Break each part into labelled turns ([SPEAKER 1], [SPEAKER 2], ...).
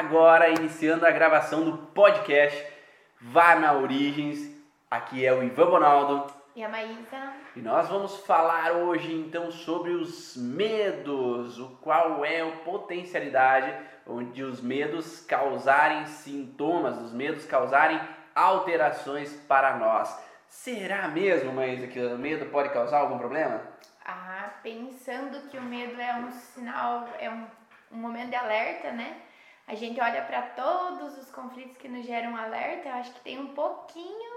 [SPEAKER 1] agora iniciando a gravação do podcast Vá na Origens. Aqui é o Ivan Bonaldo.
[SPEAKER 2] E a Maísa.
[SPEAKER 1] E nós vamos falar hoje então sobre os medos, o qual é a potencialidade onde os medos causarem sintomas, os medos causarem alterações para nós. Será mesmo, Maísa, que o medo pode causar algum problema?
[SPEAKER 2] Ah, pensando que o medo é um sinal, é um, um momento de alerta, né? A gente olha para todos os conflitos que nos geram alerta, eu acho que tem um pouquinho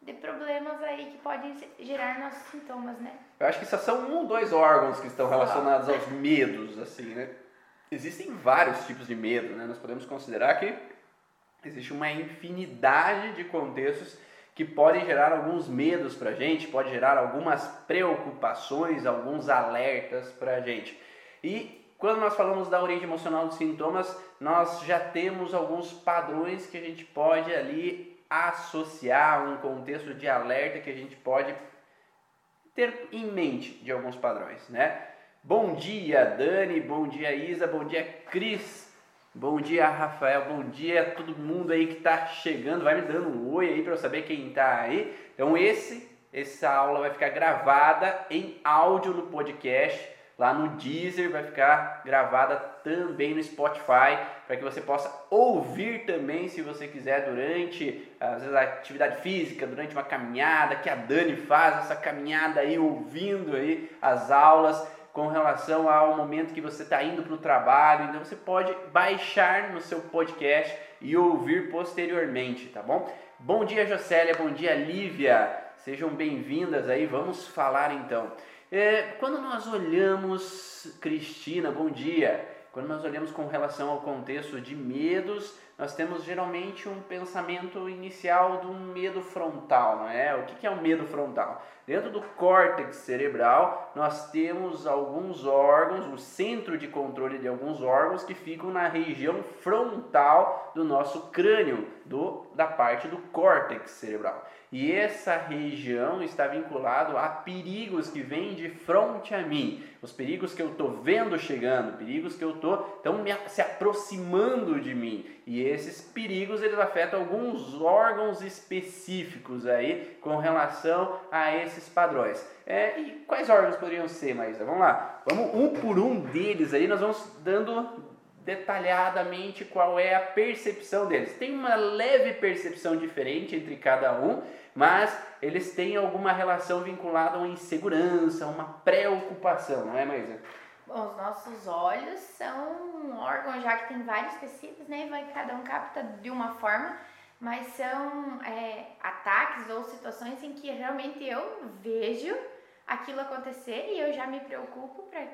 [SPEAKER 2] de problemas aí que podem gerar nossos sintomas, né?
[SPEAKER 1] Eu acho que só são um ou dois órgãos que estão relacionados aos medos, assim, né? Existem vários tipos de medo, né? Nós podemos considerar que existe uma infinidade de contextos que podem gerar alguns medos para a gente, pode gerar algumas preocupações, alguns alertas para a gente. E quando nós falamos da origem emocional dos sintomas, nós já temos alguns padrões que a gente pode ali associar, um contexto de alerta que a gente pode ter em mente de alguns padrões, né? Bom dia, Dani, bom dia, Isa, bom dia, Cris. Bom dia, Rafael. Bom dia a todo mundo aí que está chegando. Vai me dando um oi aí para eu saber quem está aí. Então esse essa aula vai ficar gravada em áudio no podcast, lá no Deezer, vai ficar gravada também no Spotify, para que você possa ouvir também, se você quiser, durante às vezes, a atividade física, durante uma caminhada, que a Dani faz essa caminhada aí, ouvindo aí as aulas com relação ao momento que você está indo para o trabalho. Então você pode baixar no seu podcast e ouvir posteriormente, tá bom? Bom dia, Jocélia. Bom dia, Lívia. Sejam bem-vindas aí. Vamos falar então. É, quando nós olhamos, Cristina, bom dia. Quando nós olhamos com relação ao contexto de medos, nós temos geralmente um pensamento inicial do medo frontal, não é? O que é o medo frontal? Dentro do córtex cerebral, nós temos alguns órgãos, o centro de controle de alguns órgãos que ficam na região frontal do nosso crânio, do, da parte do córtex cerebral. E essa região está vinculado a perigos que vêm de frente a mim, os perigos que eu estou vendo chegando, perigos que eu estou tão se aproximando de mim. E esses perigos eles afetam alguns órgãos específicos aí com relação a esses padrões. É, e quais órgãos poderiam ser, Maísa? Vamos lá, vamos um por um deles aí, nós vamos dando detalhadamente qual é a percepção deles. Tem uma leve percepção diferente entre cada um, mas eles têm alguma relação vinculada a uma insegurança, uma preocupação, não é, Maísa?
[SPEAKER 2] Bom, os nossos olhos são um órgão, já que tem vários tecidos, né? Vai cada um capta de uma forma, mas são é, ataques ou situações em que realmente eu vejo aquilo acontecer e eu já me preocupo pra,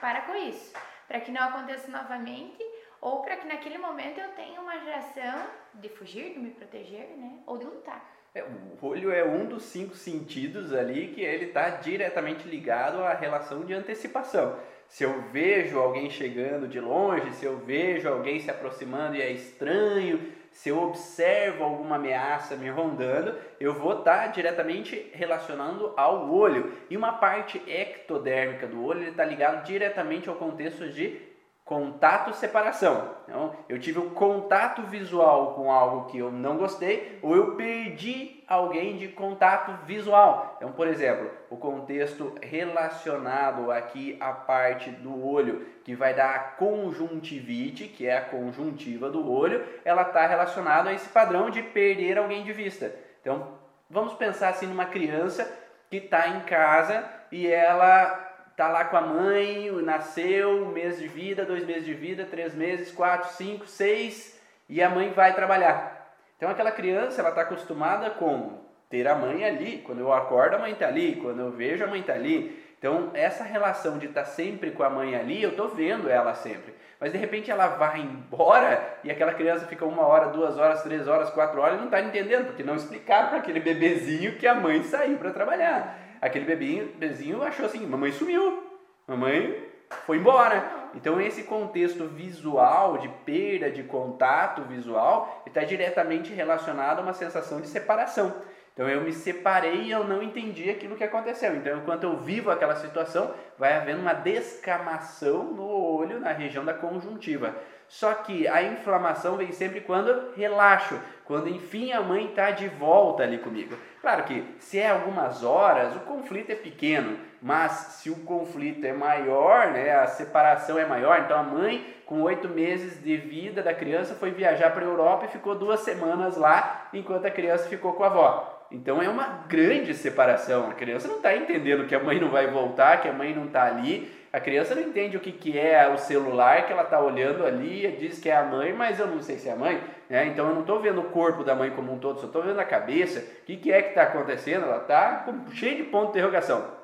[SPEAKER 2] para com isso para que não aconteça novamente ou para que naquele momento eu tenha uma reação de fugir, de me proteger, né? Ou de lutar.
[SPEAKER 1] É, o olho é um dos cinco sentidos ali que ele está diretamente ligado à relação de antecipação. Se eu vejo alguém chegando de longe, se eu vejo alguém se aproximando e é estranho, se eu observo alguma ameaça me rondando, eu vou estar tá diretamente relacionando ao olho. E uma parte ectodérmica do olho está ligado diretamente ao contexto de contato separação. Então, eu tive um contato visual com algo que eu não gostei ou eu perdi alguém de contato visual. Então, por exemplo, o contexto relacionado aqui à parte do olho, que vai dar a conjuntivite, que é a conjuntiva do olho, ela está relacionada a esse padrão de perder alguém de vista. Então, vamos pensar assim numa criança que está em casa e ela tá lá com a mãe, nasceu, um mês de vida, dois meses de vida, três meses, quatro, cinco, seis, e a mãe vai trabalhar. Então aquela criança, ela está acostumada com ter a mãe ali. Quando eu acordo, a mãe está ali. Quando eu vejo, a mãe está ali. Então essa relação de estar tá sempre com a mãe ali, eu estou vendo ela sempre. Mas de repente ela vai embora e aquela criança fica uma hora, duas horas, três horas, quatro horas e não está entendendo, porque não explicaram para aquele bebezinho que a mãe saiu para trabalhar aquele bebinho, bebezinho achou assim, mamãe sumiu, mamãe foi embora. Então esse contexto visual, de perda de contato visual, está diretamente relacionado a uma sensação de separação. Então eu me separei e eu não entendi aquilo que aconteceu. Então enquanto eu vivo aquela situação, vai havendo uma descamação no olho, na região da conjuntiva. Só que a inflamação vem sempre quando relaxo, quando enfim a mãe está de volta ali comigo. Claro que se é algumas horas, o conflito é pequeno, mas se o conflito é maior, né, a separação é maior, então a mãe, com oito meses de vida da criança, foi viajar para a Europa e ficou duas semanas lá, enquanto a criança ficou com a avó. Então é uma grande separação. A criança não está entendendo que a mãe não vai voltar, que a mãe não está ali. A criança não entende o que, que é o celular que ela está olhando ali, diz que é a mãe, mas eu não sei se é a mãe. Né? Então eu não estou vendo o corpo da mãe como um todo, só estou vendo a cabeça. O que, que é que está acontecendo? Ela está cheia de ponto de interrogação.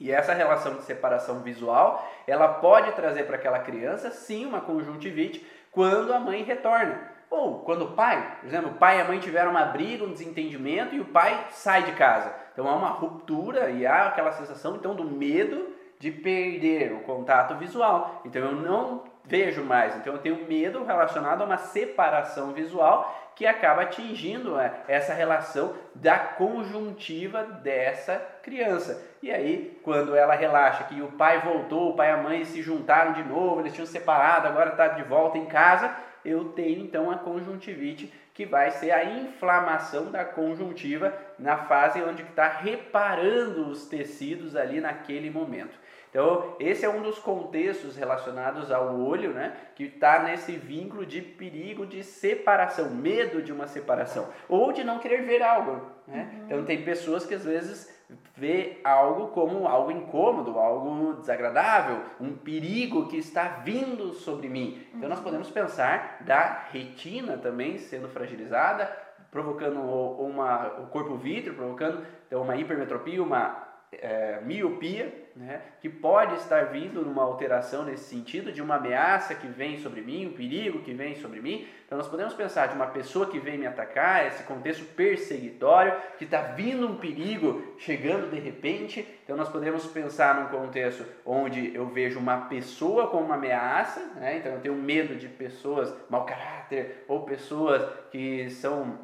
[SPEAKER 1] E essa relação de separação visual, ela pode trazer para aquela criança, sim, uma conjuntivite, quando a mãe retorna. Ou quando o pai, por exemplo, o pai e a mãe tiveram uma briga, um desentendimento e o pai sai de casa. Então há uma ruptura e há aquela sensação então do medo de perder o contato visual. Então eu não vejo mais. Então eu tenho medo relacionado a uma separação visual que acaba atingindo é, essa relação da conjuntiva dessa criança. E aí, quando ela relaxa que o pai voltou, o pai e a mãe se juntaram de novo, eles tinham separado, agora está de volta em casa, eu tenho então a conjuntivite, que vai ser a inflamação da conjuntiva na fase onde está reparando os tecidos ali naquele momento. Então, esse é um dos contextos relacionados ao olho, né, que está nesse vínculo de perigo de separação, medo de uma separação, ou de não querer ver algo. Né? Uhum. Então, tem pessoas que às vezes vê algo como algo incômodo, algo desagradável, um perigo que está vindo sobre mim. Então nós podemos pensar da retina também sendo fragilizada, provocando uma, o corpo vítreo, provocando então, uma hipermetropia, uma é, miopia, né, que pode estar vindo numa alteração nesse sentido, de uma ameaça que vem sobre mim, um perigo que vem sobre mim. Então, nós podemos pensar de uma pessoa que vem me atacar, esse contexto perseguitório, que está vindo um perigo chegando de repente. Então, nós podemos pensar num contexto onde eu vejo uma pessoa como uma ameaça, né? então eu tenho medo de pessoas mau caráter ou pessoas que são.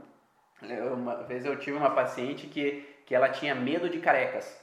[SPEAKER 1] Uma vez eu tive uma paciente que, que ela tinha medo de carecas.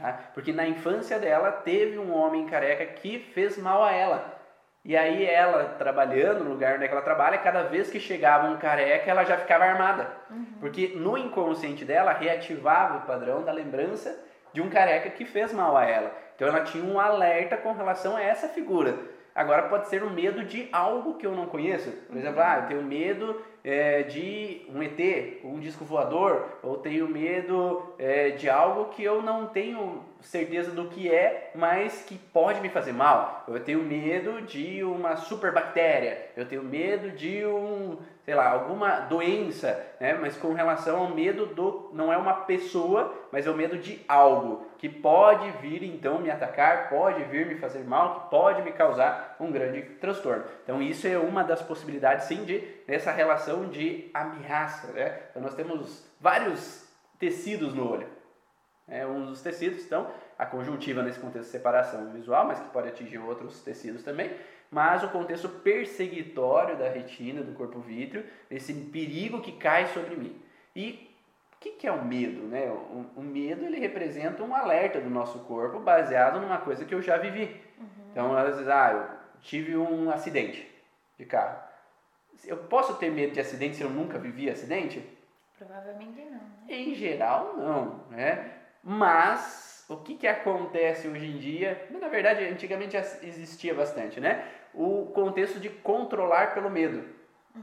[SPEAKER 1] Tá? Porque na infância dela teve um homem careca que fez mal a ela. E aí ela, trabalhando no lugar onde ela trabalha, cada vez que chegava um careca, ela já ficava armada. Uhum. Porque no inconsciente dela reativava o padrão da lembrança de um careca que fez mal a ela. Então ela tinha um alerta com relação a essa figura. Agora pode ser um medo de algo que eu não conheço. Por exemplo, ah, eu tenho medo é, de um ET, um disco voador, ou tenho medo é, de algo que eu não tenho certeza do que é, mas que pode me fazer mal. Eu tenho medo de uma superbactéria, eu tenho medo de um, sei lá, alguma doença, né? mas com relação ao medo do. não é uma pessoa, mas é o medo de algo que pode vir então me atacar, pode vir me fazer mal, que pode me causar um grande transtorno. Então, isso é uma das possibilidades, sim, de nessa relação de ameaça. Né? Então, nós temos vários tecidos no olho. É um dos tecidos, então, a conjuntiva nesse contexto de separação visual, mas que pode atingir outros tecidos também mas o contexto perseguitório da retina, do corpo vítreo, esse perigo que cai sobre mim. E o que, que é o medo? Né? O, o, medo ele representa um alerta do nosso corpo baseado numa coisa que eu já vivi. Uhum. Então, às vezes, ah, eu tive um acidente de carro. Eu posso ter medo de acidente se eu nunca vivi acidente?
[SPEAKER 2] Provavelmente não. Né?
[SPEAKER 1] Em geral, não. Né? Mas o que, que acontece hoje em dia? Na verdade, antigamente existia bastante, né? o contexto de controlar pelo medo. Uhum.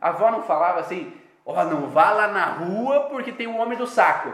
[SPEAKER 1] A avó não falava assim, ó, oh, não vá lá na rua porque tem um homem do saco.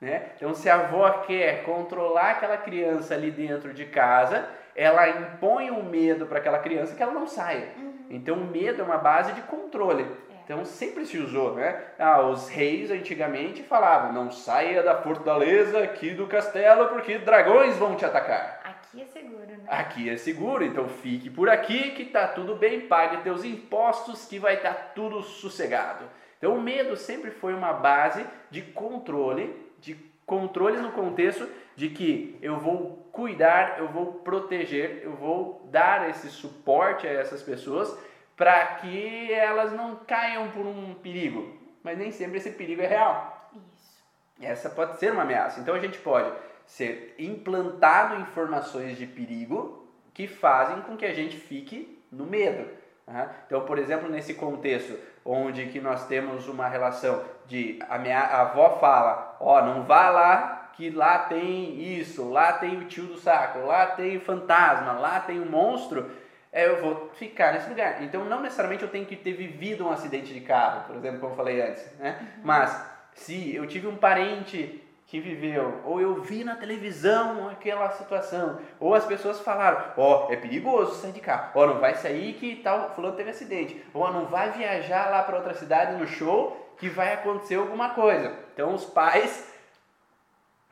[SPEAKER 1] Né? Então, se a avó quer controlar aquela criança ali dentro de casa, ela impõe um medo para aquela criança que ela não saia. Uhum. Então, o medo é uma base de controle. Então, sempre se usou, né? Ah, os reis antigamente falavam: não saia da fortaleza aqui do castelo porque dragões vão te atacar.
[SPEAKER 2] Aqui é seguro, né?
[SPEAKER 1] Aqui é seguro, então fique por aqui que tá tudo bem, pague teus impostos que vai estar tá tudo sossegado. Então o medo sempre foi uma base de controle, de controle no contexto de que eu vou cuidar, eu vou proteger, eu vou dar esse suporte a essas pessoas para que elas não caiam por um perigo. Mas nem sempre esse perigo é real.
[SPEAKER 2] Isso.
[SPEAKER 1] Essa pode ser uma ameaça. Então a gente pode ser implantado informações de perigo que fazem com que a gente fique no medo. Uhum. Então, por exemplo, nesse contexto onde que nós temos uma relação de a minha a avó fala, ó, oh, não vá lá que lá tem isso, lá tem o tio do saco, lá tem o fantasma, lá tem o monstro, é, eu vou ficar nesse lugar. Então, não necessariamente eu tenho que ter vivido um acidente de carro, por exemplo, como eu falei antes, né? Uhum. Mas se eu tive um parente que viveu, ou eu vi na televisão aquela situação, ou as pessoas falaram, ó, oh, é perigoso sair de carro, ó, oh, não vai sair que tal fulano teve acidente, ou oh, não vai viajar lá para outra cidade no show que vai acontecer alguma coisa. Então os pais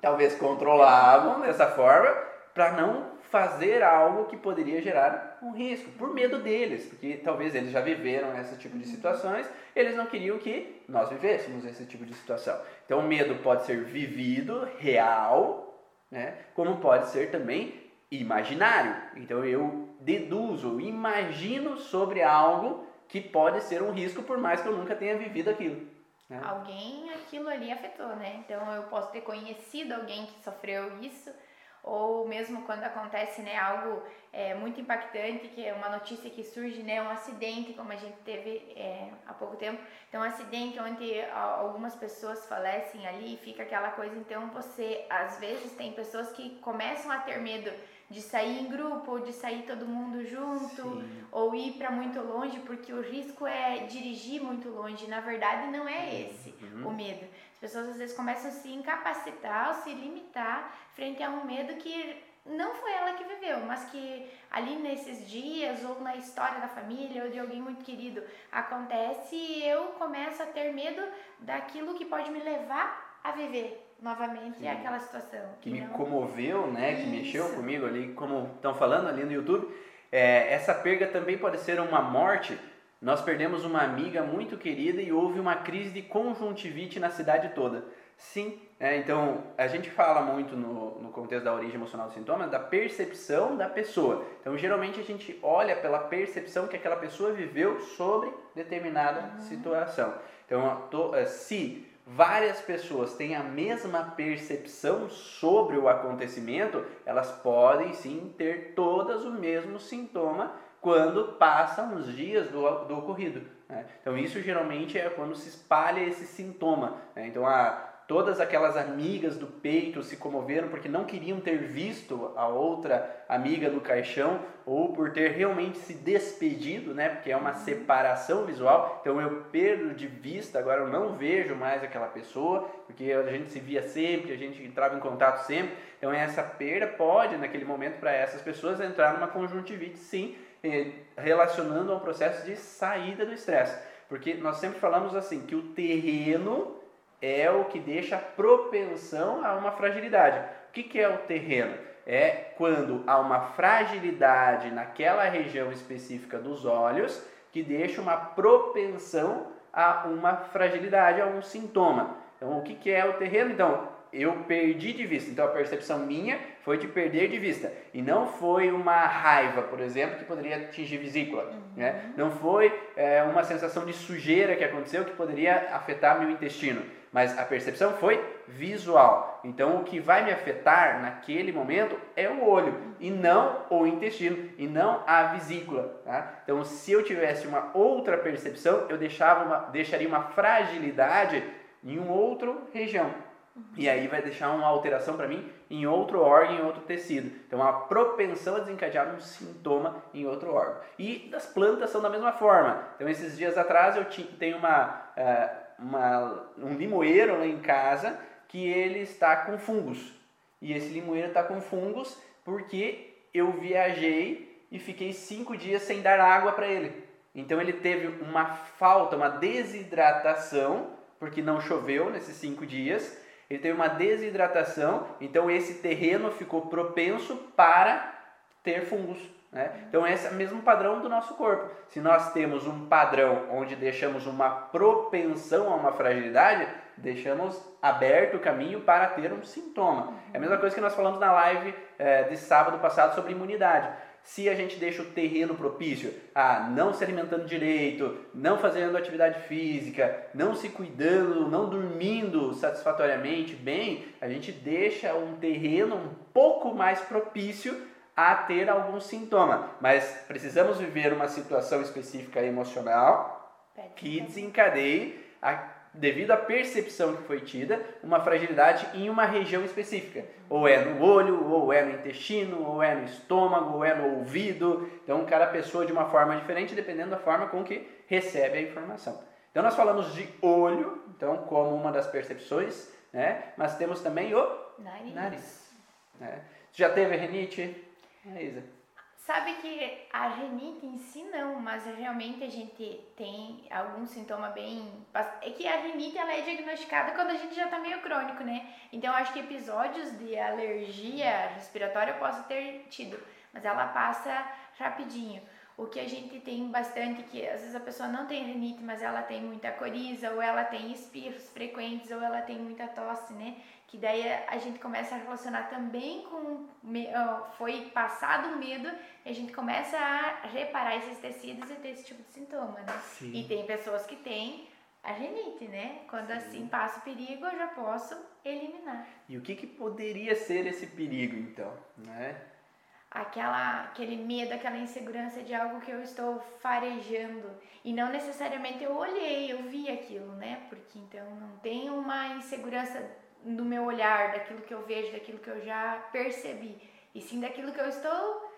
[SPEAKER 1] talvez controlavam dessa forma para não fazer algo que poderia gerar um risco, por medo deles, porque talvez eles já viveram esse tipo de situações, eles não queriam que nós vivêssemos esse tipo de situação. Então o medo pode ser vivido, real, né? como pode ser também imaginário. Então eu deduzo, imagino sobre algo que pode ser um risco, por mais que eu nunca tenha vivido aquilo.
[SPEAKER 2] Né? Alguém aquilo ali afetou, né? Então eu posso ter conhecido alguém que sofreu isso ou mesmo quando acontece né, algo é, muito impactante, que é uma notícia que surge, né, um acidente, como a gente teve é, há pouco tempo, então um acidente onde algumas pessoas falecem ali, fica aquela coisa, então você, às vezes, tem pessoas que começam a ter medo de sair em grupo, ou de sair todo mundo junto, Sim. ou ir para muito longe, porque o risco é dirigir muito longe. Na verdade, não é esse uhum. o medo. As pessoas às vezes começam a se incapacitar, ou se limitar frente a um medo que não foi ela que viveu, mas que ali nesses dias ou na história da família ou de alguém muito querido acontece e eu começo a ter medo daquilo que pode me levar a viver novamente Sim. aquela situação.
[SPEAKER 1] Que, me comoveu, né? Isso. Que mexeu comigo ali, como estão falando ali no YouTube. É, essa perda também pode ser uma morte. Nós perdemos uma amiga muito querida e houve uma crise de conjuntivite na cidade toda. Sim, é, então a gente fala muito no, no contexto da origem emocional do sintoma da percepção da pessoa. Então geralmente a gente olha pela percepção que aquela pessoa viveu sobre determinada uhum. situação. Então, tô, é, se várias pessoas têm a mesma percepção sobre o acontecimento, elas podem sim ter todas o mesmo sintoma quando passam os dias do, do ocorrido. Né? Então, isso geralmente é quando se espalha esse sintoma. Né? Então, a Todas aquelas amigas do peito se comoveram porque não queriam ter visto a outra amiga no caixão ou por ter realmente se despedido, né? Porque é uma separação visual. Então eu perdo de vista, agora eu não vejo mais aquela pessoa, porque a gente se via sempre, a gente entrava em contato sempre. Então essa perda pode, naquele momento, para essas pessoas entrar numa conjuntivite, sim, relacionando ao processo de saída do estresse. Porque nós sempre falamos assim que o terreno é o que deixa propensão a uma fragilidade. O que, que é o terreno? É quando há uma fragilidade naquela região específica dos olhos que deixa uma propensão a uma fragilidade, a um sintoma. Então, o que, que é o terreno? Então, eu perdi de vista. Então, a percepção minha foi de perder de vista. E não foi uma raiva, por exemplo, que poderia atingir vesícula. Uhum. Né? Não foi é, uma sensação de sujeira que aconteceu que poderia afetar meu intestino mas a percepção foi visual. Então o que vai me afetar naquele momento é o olho e não o intestino e não a vesícula. Tá? Então se eu tivesse uma outra percepção, eu deixava uma, deixaria uma fragilidade em um outro região. E aí vai deixar uma alteração para mim em outro órgão, em outro tecido. Então, uma propensão a desencadear um sintoma em outro órgão. E das plantas são da mesma forma. Então, esses dias atrás eu tenho uma, uh, uma, um limoeiro lá em casa que ele está com fungos. E esse limoeiro está com fungos porque eu viajei e fiquei cinco dias sem dar água para ele. Então ele teve uma falta, uma desidratação, porque não choveu nesses cinco dias. Ele teve uma desidratação, então esse terreno ficou propenso para ter fungos. Né? Então, esse é o mesmo padrão do nosso corpo. Se nós temos um padrão onde deixamos uma propensão a uma fragilidade, deixamos aberto o caminho para ter um sintoma. É a mesma coisa que nós falamos na live é, de sábado passado sobre imunidade. Se a gente deixa o terreno propício a não se alimentando direito, não fazendo atividade física, não se cuidando, não dormindo satisfatoriamente bem, a gente deixa um terreno um pouco mais propício a ter algum sintoma, mas precisamos viver uma situação específica emocional que desencadeie a devido à percepção que foi tida, uma fragilidade em uma região específica. Ou é no olho, ou é no intestino, ou é no estômago, ou é no ouvido. Então, cada pessoa de uma forma diferente, dependendo da forma com que recebe a informação. Então, nós falamos de olho, então, como uma das percepções, né? mas temos também o
[SPEAKER 2] nariz.
[SPEAKER 1] nariz né? Já teve renite? Isa?
[SPEAKER 2] Sabe que a renite em si não, mas realmente a gente tem algum sintoma bem. É que a renite ela é diagnosticada quando a gente já tá meio crônico, né? Então acho que episódios de alergia respiratória eu posso ter tido, mas ela passa rapidinho. O que a gente tem bastante, que às vezes a pessoa não tem renite, mas ela tem muita coriza, ou ela tem espirros frequentes, ou ela tem muita tosse, né? que daí a gente começa a relacionar também com foi passado o medo e a gente começa a reparar esses tecidos e ter esse tipo de sintoma, né? Sim. E tem pessoas que têm a genite, né? Quando Sim. assim passa o perigo, eu já posso eliminar.
[SPEAKER 1] E o que, que poderia ser esse perigo, então, né?
[SPEAKER 2] Aquela, aquele medo, aquela insegurança de algo que eu estou farejando. E não necessariamente eu olhei, eu vi aquilo, né? Porque então não tem uma insegurança do meu olhar, daquilo que eu vejo, daquilo que eu já percebi, e sim daquilo que eu estou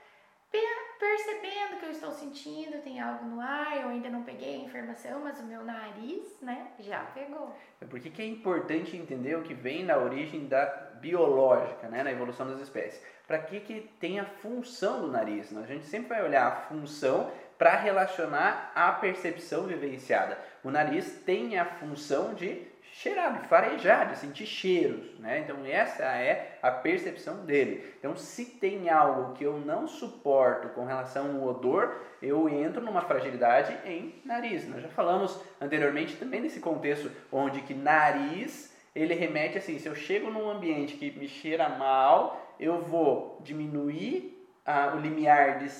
[SPEAKER 2] percebendo, que eu estou sentindo, tem algo no ar, eu ainda não peguei a informação, mas o meu nariz, né, já pegou.
[SPEAKER 1] É por que é importante entender o que vem na origem da biológica, né, na evolução das espécies. Para que que tem a função do nariz? Né? A gente sempre vai olhar a função para relacionar a percepção vivenciada. O nariz tem a função de cheirar, de farejar, de sentir cheiros, né? Então essa é a percepção dele. Então se tem algo que eu não suporto com relação ao odor, eu entro numa fragilidade em nariz. Nós já falamos anteriormente também nesse contexto onde que nariz ele remete assim, se eu chego num ambiente que me cheira mal, eu vou diminuir ah, o limiar de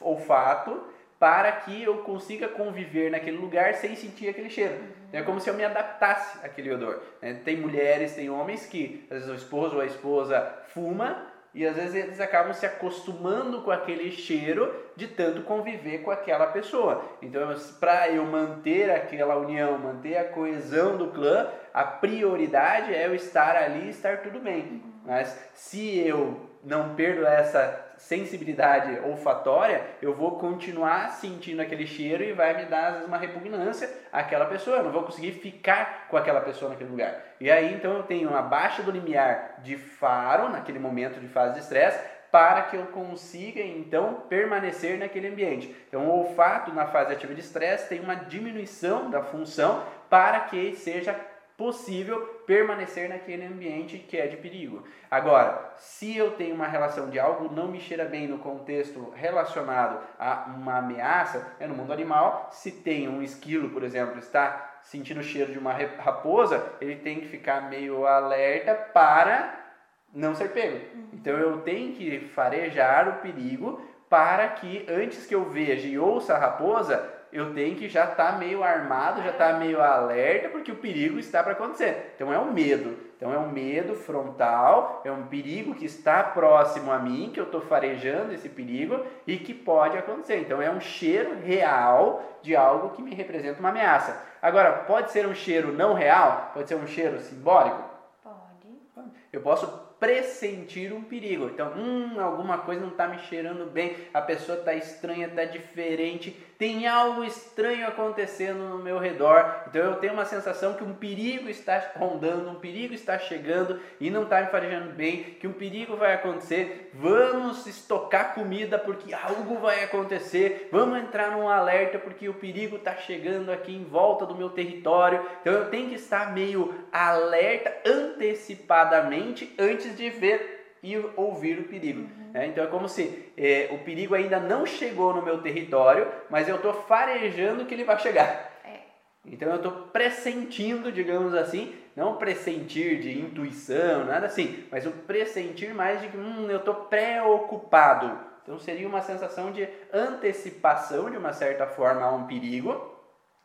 [SPEAKER 1] olfato para que eu consiga conviver naquele lugar sem sentir aquele cheiro. É como se eu me adaptasse àquele odor. Né? Tem mulheres, tem homens que, às vezes, o esposo ou a esposa fuma e às vezes eles acabam se acostumando com aquele cheiro de tanto conviver com aquela pessoa. Então, para eu manter aquela união, manter a coesão do clã, a prioridade é eu estar ali e estar tudo bem. Mas se eu não perdo essa sensibilidade olfatória, eu vou continuar sentindo aquele cheiro e vai me dar às vezes uma repugnância àquela pessoa. Eu não vou conseguir ficar com aquela pessoa naquele lugar. E aí então eu tenho uma baixa do limiar de faro naquele momento de fase de estresse para que eu consiga então permanecer naquele ambiente. Então o olfato na fase ativa de estresse tem uma diminuição da função para que seja possível permanecer naquele ambiente que é de perigo. Agora, se eu tenho uma relação de algo não me cheira bem no contexto relacionado a uma ameaça, é no mundo animal, se tem um esquilo, por exemplo, está sentindo o cheiro de uma raposa, ele tem que ficar meio alerta para não ser pego. Uhum. Então eu tenho que farejar o perigo para que antes que eu veja e ouça a raposa, eu tenho que já estar tá meio armado, já estar tá meio alerta, porque o perigo está para acontecer. Então é um medo. Então é um medo frontal, é um perigo que está próximo a mim, que eu estou farejando esse perigo e que pode acontecer. Então é um cheiro real de algo que me representa uma ameaça. Agora, pode ser um cheiro não real? Pode ser um cheiro simbólico?
[SPEAKER 2] Pode.
[SPEAKER 1] Eu posso pressentir um perigo. Então, hum, alguma coisa não está me cheirando bem, a pessoa está estranha, está diferente, tem algo estranho acontecendo no meu redor. Então, eu tenho uma sensação que um perigo está rondando, um perigo está chegando e não está me farejando bem, que um perigo vai acontecer. Vamos estocar comida porque algo vai acontecer. Vamos entrar num alerta porque o perigo está chegando aqui em volta do meu território. Então, eu tenho que estar meio alerta antecipadamente antes de ver e ouvir o perigo. Uhum. É, então é como se é, o perigo ainda não chegou no meu território, mas eu estou farejando que ele vai chegar. É. Então eu estou pressentindo, digamos assim, não pressentir de intuição, nada assim, mas o pressentir mais de que hum, eu estou preocupado. Então seria uma sensação de antecipação, de uma certa forma, a um perigo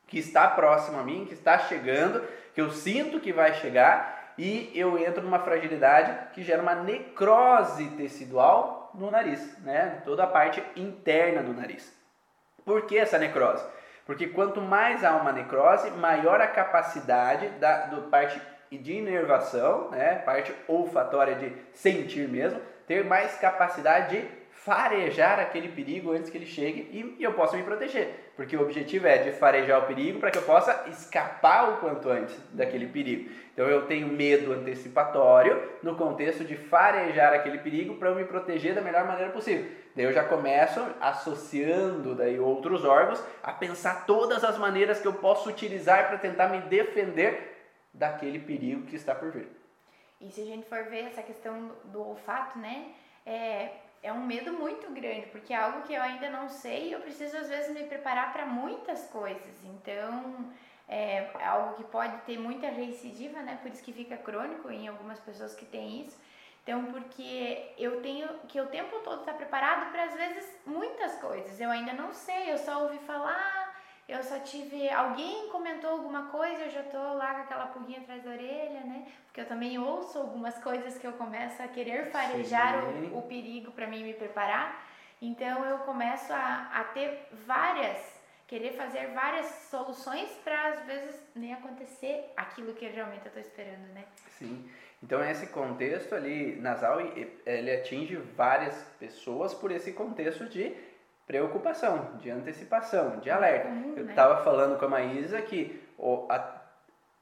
[SPEAKER 1] que está próximo a mim, que está chegando, que eu sinto que vai chegar e eu entro numa fragilidade que gera uma necrose tecidual no nariz, né? Toda a parte interna do nariz. Por que essa necrose? Porque quanto mais há uma necrose, maior a capacidade da do parte de inervação, né? Parte olfatória de sentir mesmo, ter mais capacidade de farejar aquele perigo antes que ele chegue e, e eu possa me proteger. Porque o objetivo é de farejar o perigo para que eu possa escapar o quanto antes daquele perigo. Então eu tenho medo antecipatório no contexto de farejar aquele perigo para eu me proteger da melhor maneira possível. Daí eu já começo associando daí outros órgãos a pensar todas as maneiras que eu posso utilizar para tentar me defender daquele perigo que está por vir.
[SPEAKER 2] E se a gente for ver essa questão do olfato, né? É, é um medo muito grande, porque é algo que eu ainda não sei eu preciso às vezes me preparar para muitas coisas. Então, é, é algo que pode ter muita recidiva, né? Por isso que fica crônico em algumas pessoas que têm isso. Então, porque eu tenho que o tempo todo estar preparado para às vezes muitas coisas. Eu ainda não sei, eu só ouvi falar, eu só tive. Alguém comentou alguma coisa, eu já tô lá com aquela pulguinha atrás da orelha, né? Porque eu também ouço algumas coisas que eu começo a querer farejar o, o, perigo para mim me preparar. Então eu começo a, a ter várias, querer fazer várias soluções para às vezes nem acontecer aquilo que realmente eu tô esperando, né?
[SPEAKER 1] Sim. Então esse contexto ali nasal, ele atinge várias pessoas por esse contexto de preocupação, de antecipação, de alerta. Uhum, eu estava né? falando com a Maísa que o, a,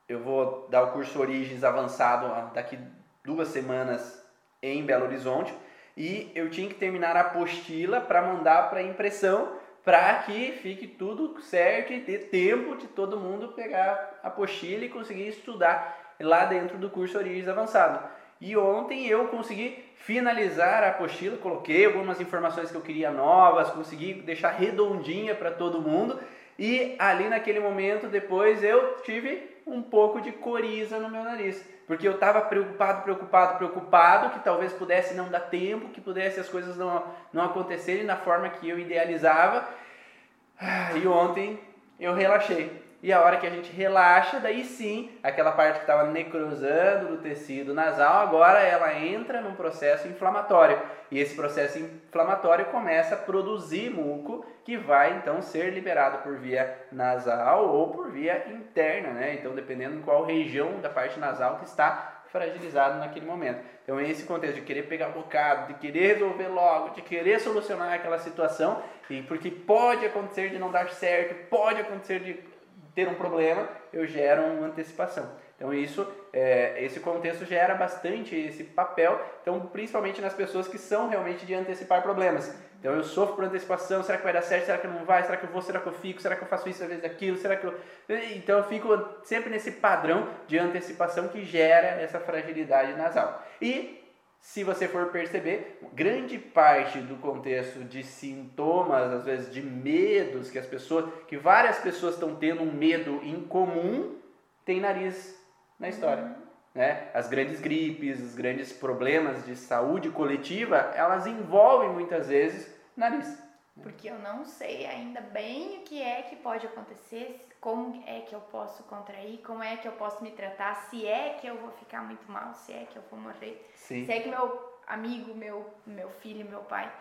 [SPEAKER 1] eu vou dar o curso Origens Avançado daqui duas semanas em Belo Horizonte e eu tinha que terminar a apostila para mandar para impressão para que fique tudo certo e dê tempo de todo mundo pegar a apostila e conseguir estudar lá dentro do curso Origens Avançado. E ontem eu consegui finalizar a apostila, coloquei algumas informações que eu queria novas, consegui deixar redondinha para todo mundo. E ali naquele momento depois eu tive um pouco de coriza no meu nariz, porque eu estava preocupado, preocupado, preocupado que talvez pudesse não dar tempo, que pudesse as coisas não, não acontecerem da forma que eu idealizava. E ontem eu relaxei. E a hora que a gente relaxa, daí sim, aquela parte que estava necrosando do tecido nasal, agora ela entra num processo inflamatório. E esse processo inflamatório começa a produzir muco, que vai então ser liberado por via nasal ou por via interna, né? Então, dependendo em qual região da parte nasal que está fragilizado naquele momento. Então, esse contexto de querer pegar bocado, de querer resolver logo, de querer solucionar aquela situação, e porque pode acontecer de não dar certo, pode acontecer de ter um problema, eu gero uma antecipação. Então isso, é, esse contexto gera bastante esse papel, então principalmente nas pessoas que são realmente de antecipar problemas. Então eu sofro por antecipação, será que vai dar certo, será que não vai, será que eu vou, será que eu fico, será que eu faço isso às vezes aquilo, será que eu... Então eu fico sempre nesse padrão de antecipação que gera essa fragilidade nasal. E se você for perceber, grande parte do contexto de sintomas, às vezes de medos que as pessoas, que várias pessoas estão tendo um medo em comum, tem nariz na história. Uhum. Né? As grandes gripes, os grandes problemas de saúde coletiva, elas envolvem muitas vezes nariz.
[SPEAKER 2] Porque eu não sei ainda bem o que é que pode acontecer, como é que eu posso contrair, como é que eu posso me tratar, se é que eu vou ficar muito mal, se é que eu vou morrer, Sim. se é que meu amigo, meu, meu filho, meu pai.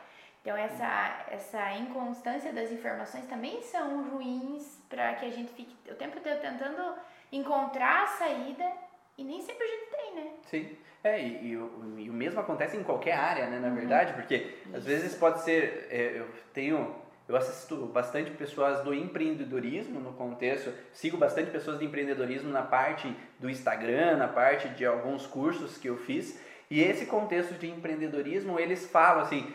[SPEAKER 2] Então essa, essa inconstância das informações também são ruins para que a gente fique o tempo todo tentando encontrar a saída e nem sempre a gente tem, né?
[SPEAKER 1] Sim. É, e, e, o, e o mesmo acontece em qualquer área, né, na uhum. verdade, porque Isso. às vezes pode ser, é, eu tenho, eu assisto bastante pessoas do empreendedorismo no contexto, sigo bastante pessoas de empreendedorismo na parte do Instagram, na parte de alguns cursos que eu fiz, e esse contexto de empreendedorismo, eles falam assim,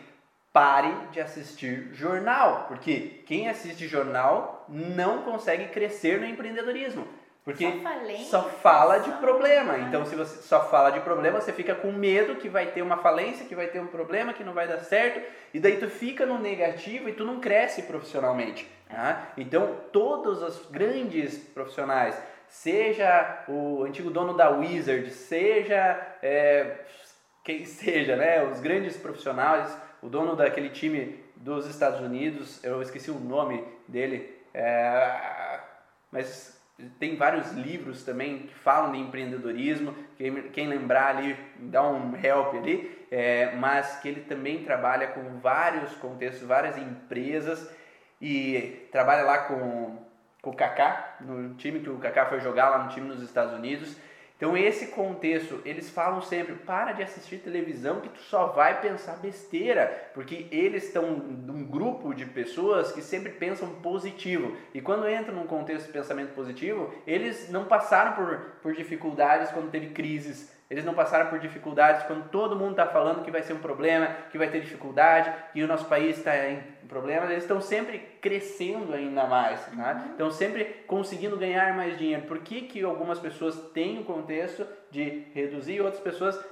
[SPEAKER 1] pare de assistir jornal, porque quem assiste jornal não consegue crescer no empreendedorismo. Porque só, só fala de problema. Então, se você só fala de problema, você fica com medo que vai ter uma falência, que vai ter um problema, que não vai dar certo, e daí tu fica no negativo e tu não cresce profissionalmente. Tá? Então, todos os grandes profissionais, seja o antigo dono da Wizard, seja é, quem seja, né, os grandes profissionais, o dono daquele time dos Estados Unidos, eu esqueci o nome dele, é, mas tem vários livros também que falam de empreendedorismo. Quem, quem lembrar ali, dá um help ali. É, mas que ele também trabalha com vários contextos, várias empresas e trabalha lá com, com o Kaká, no time que o Kaká foi jogar lá no time nos Estados Unidos. Então, esse contexto, eles falam sempre: para de assistir televisão que tu só vai pensar besteira, porque eles estão num grupo de pessoas que sempre pensam positivo. E quando entram num contexto de pensamento positivo, eles não passaram por, por dificuldades quando teve crises, eles não passaram por dificuldades quando todo mundo está falando que vai ser um problema, que vai ter dificuldade, que o nosso país está em problemas. Eles estão sempre crescendo ainda mais, né? Uhum. estão sempre conseguindo ganhar mais dinheiro. Por que, que algumas pessoas têm o contexto de reduzir e outras pessoas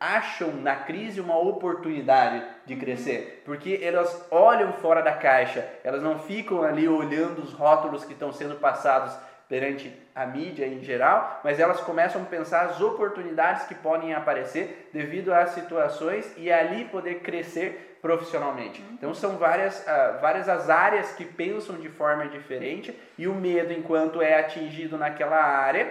[SPEAKER 1] acham na crise uma oportunidade de uhum. crescer? Porque elas olham fora da caixa, elas não ficam ali olhando os rótulos que estão sendo passados perante a mídia em geral, mas elas começam a pensar as oportunidades que podem aparecer devido às situações e ali poder crescer profissionalmente. Uhum. Então são várias, uh, várias as áreas que pensam de forma diferente e o medo, enquanto é atingido naquela área,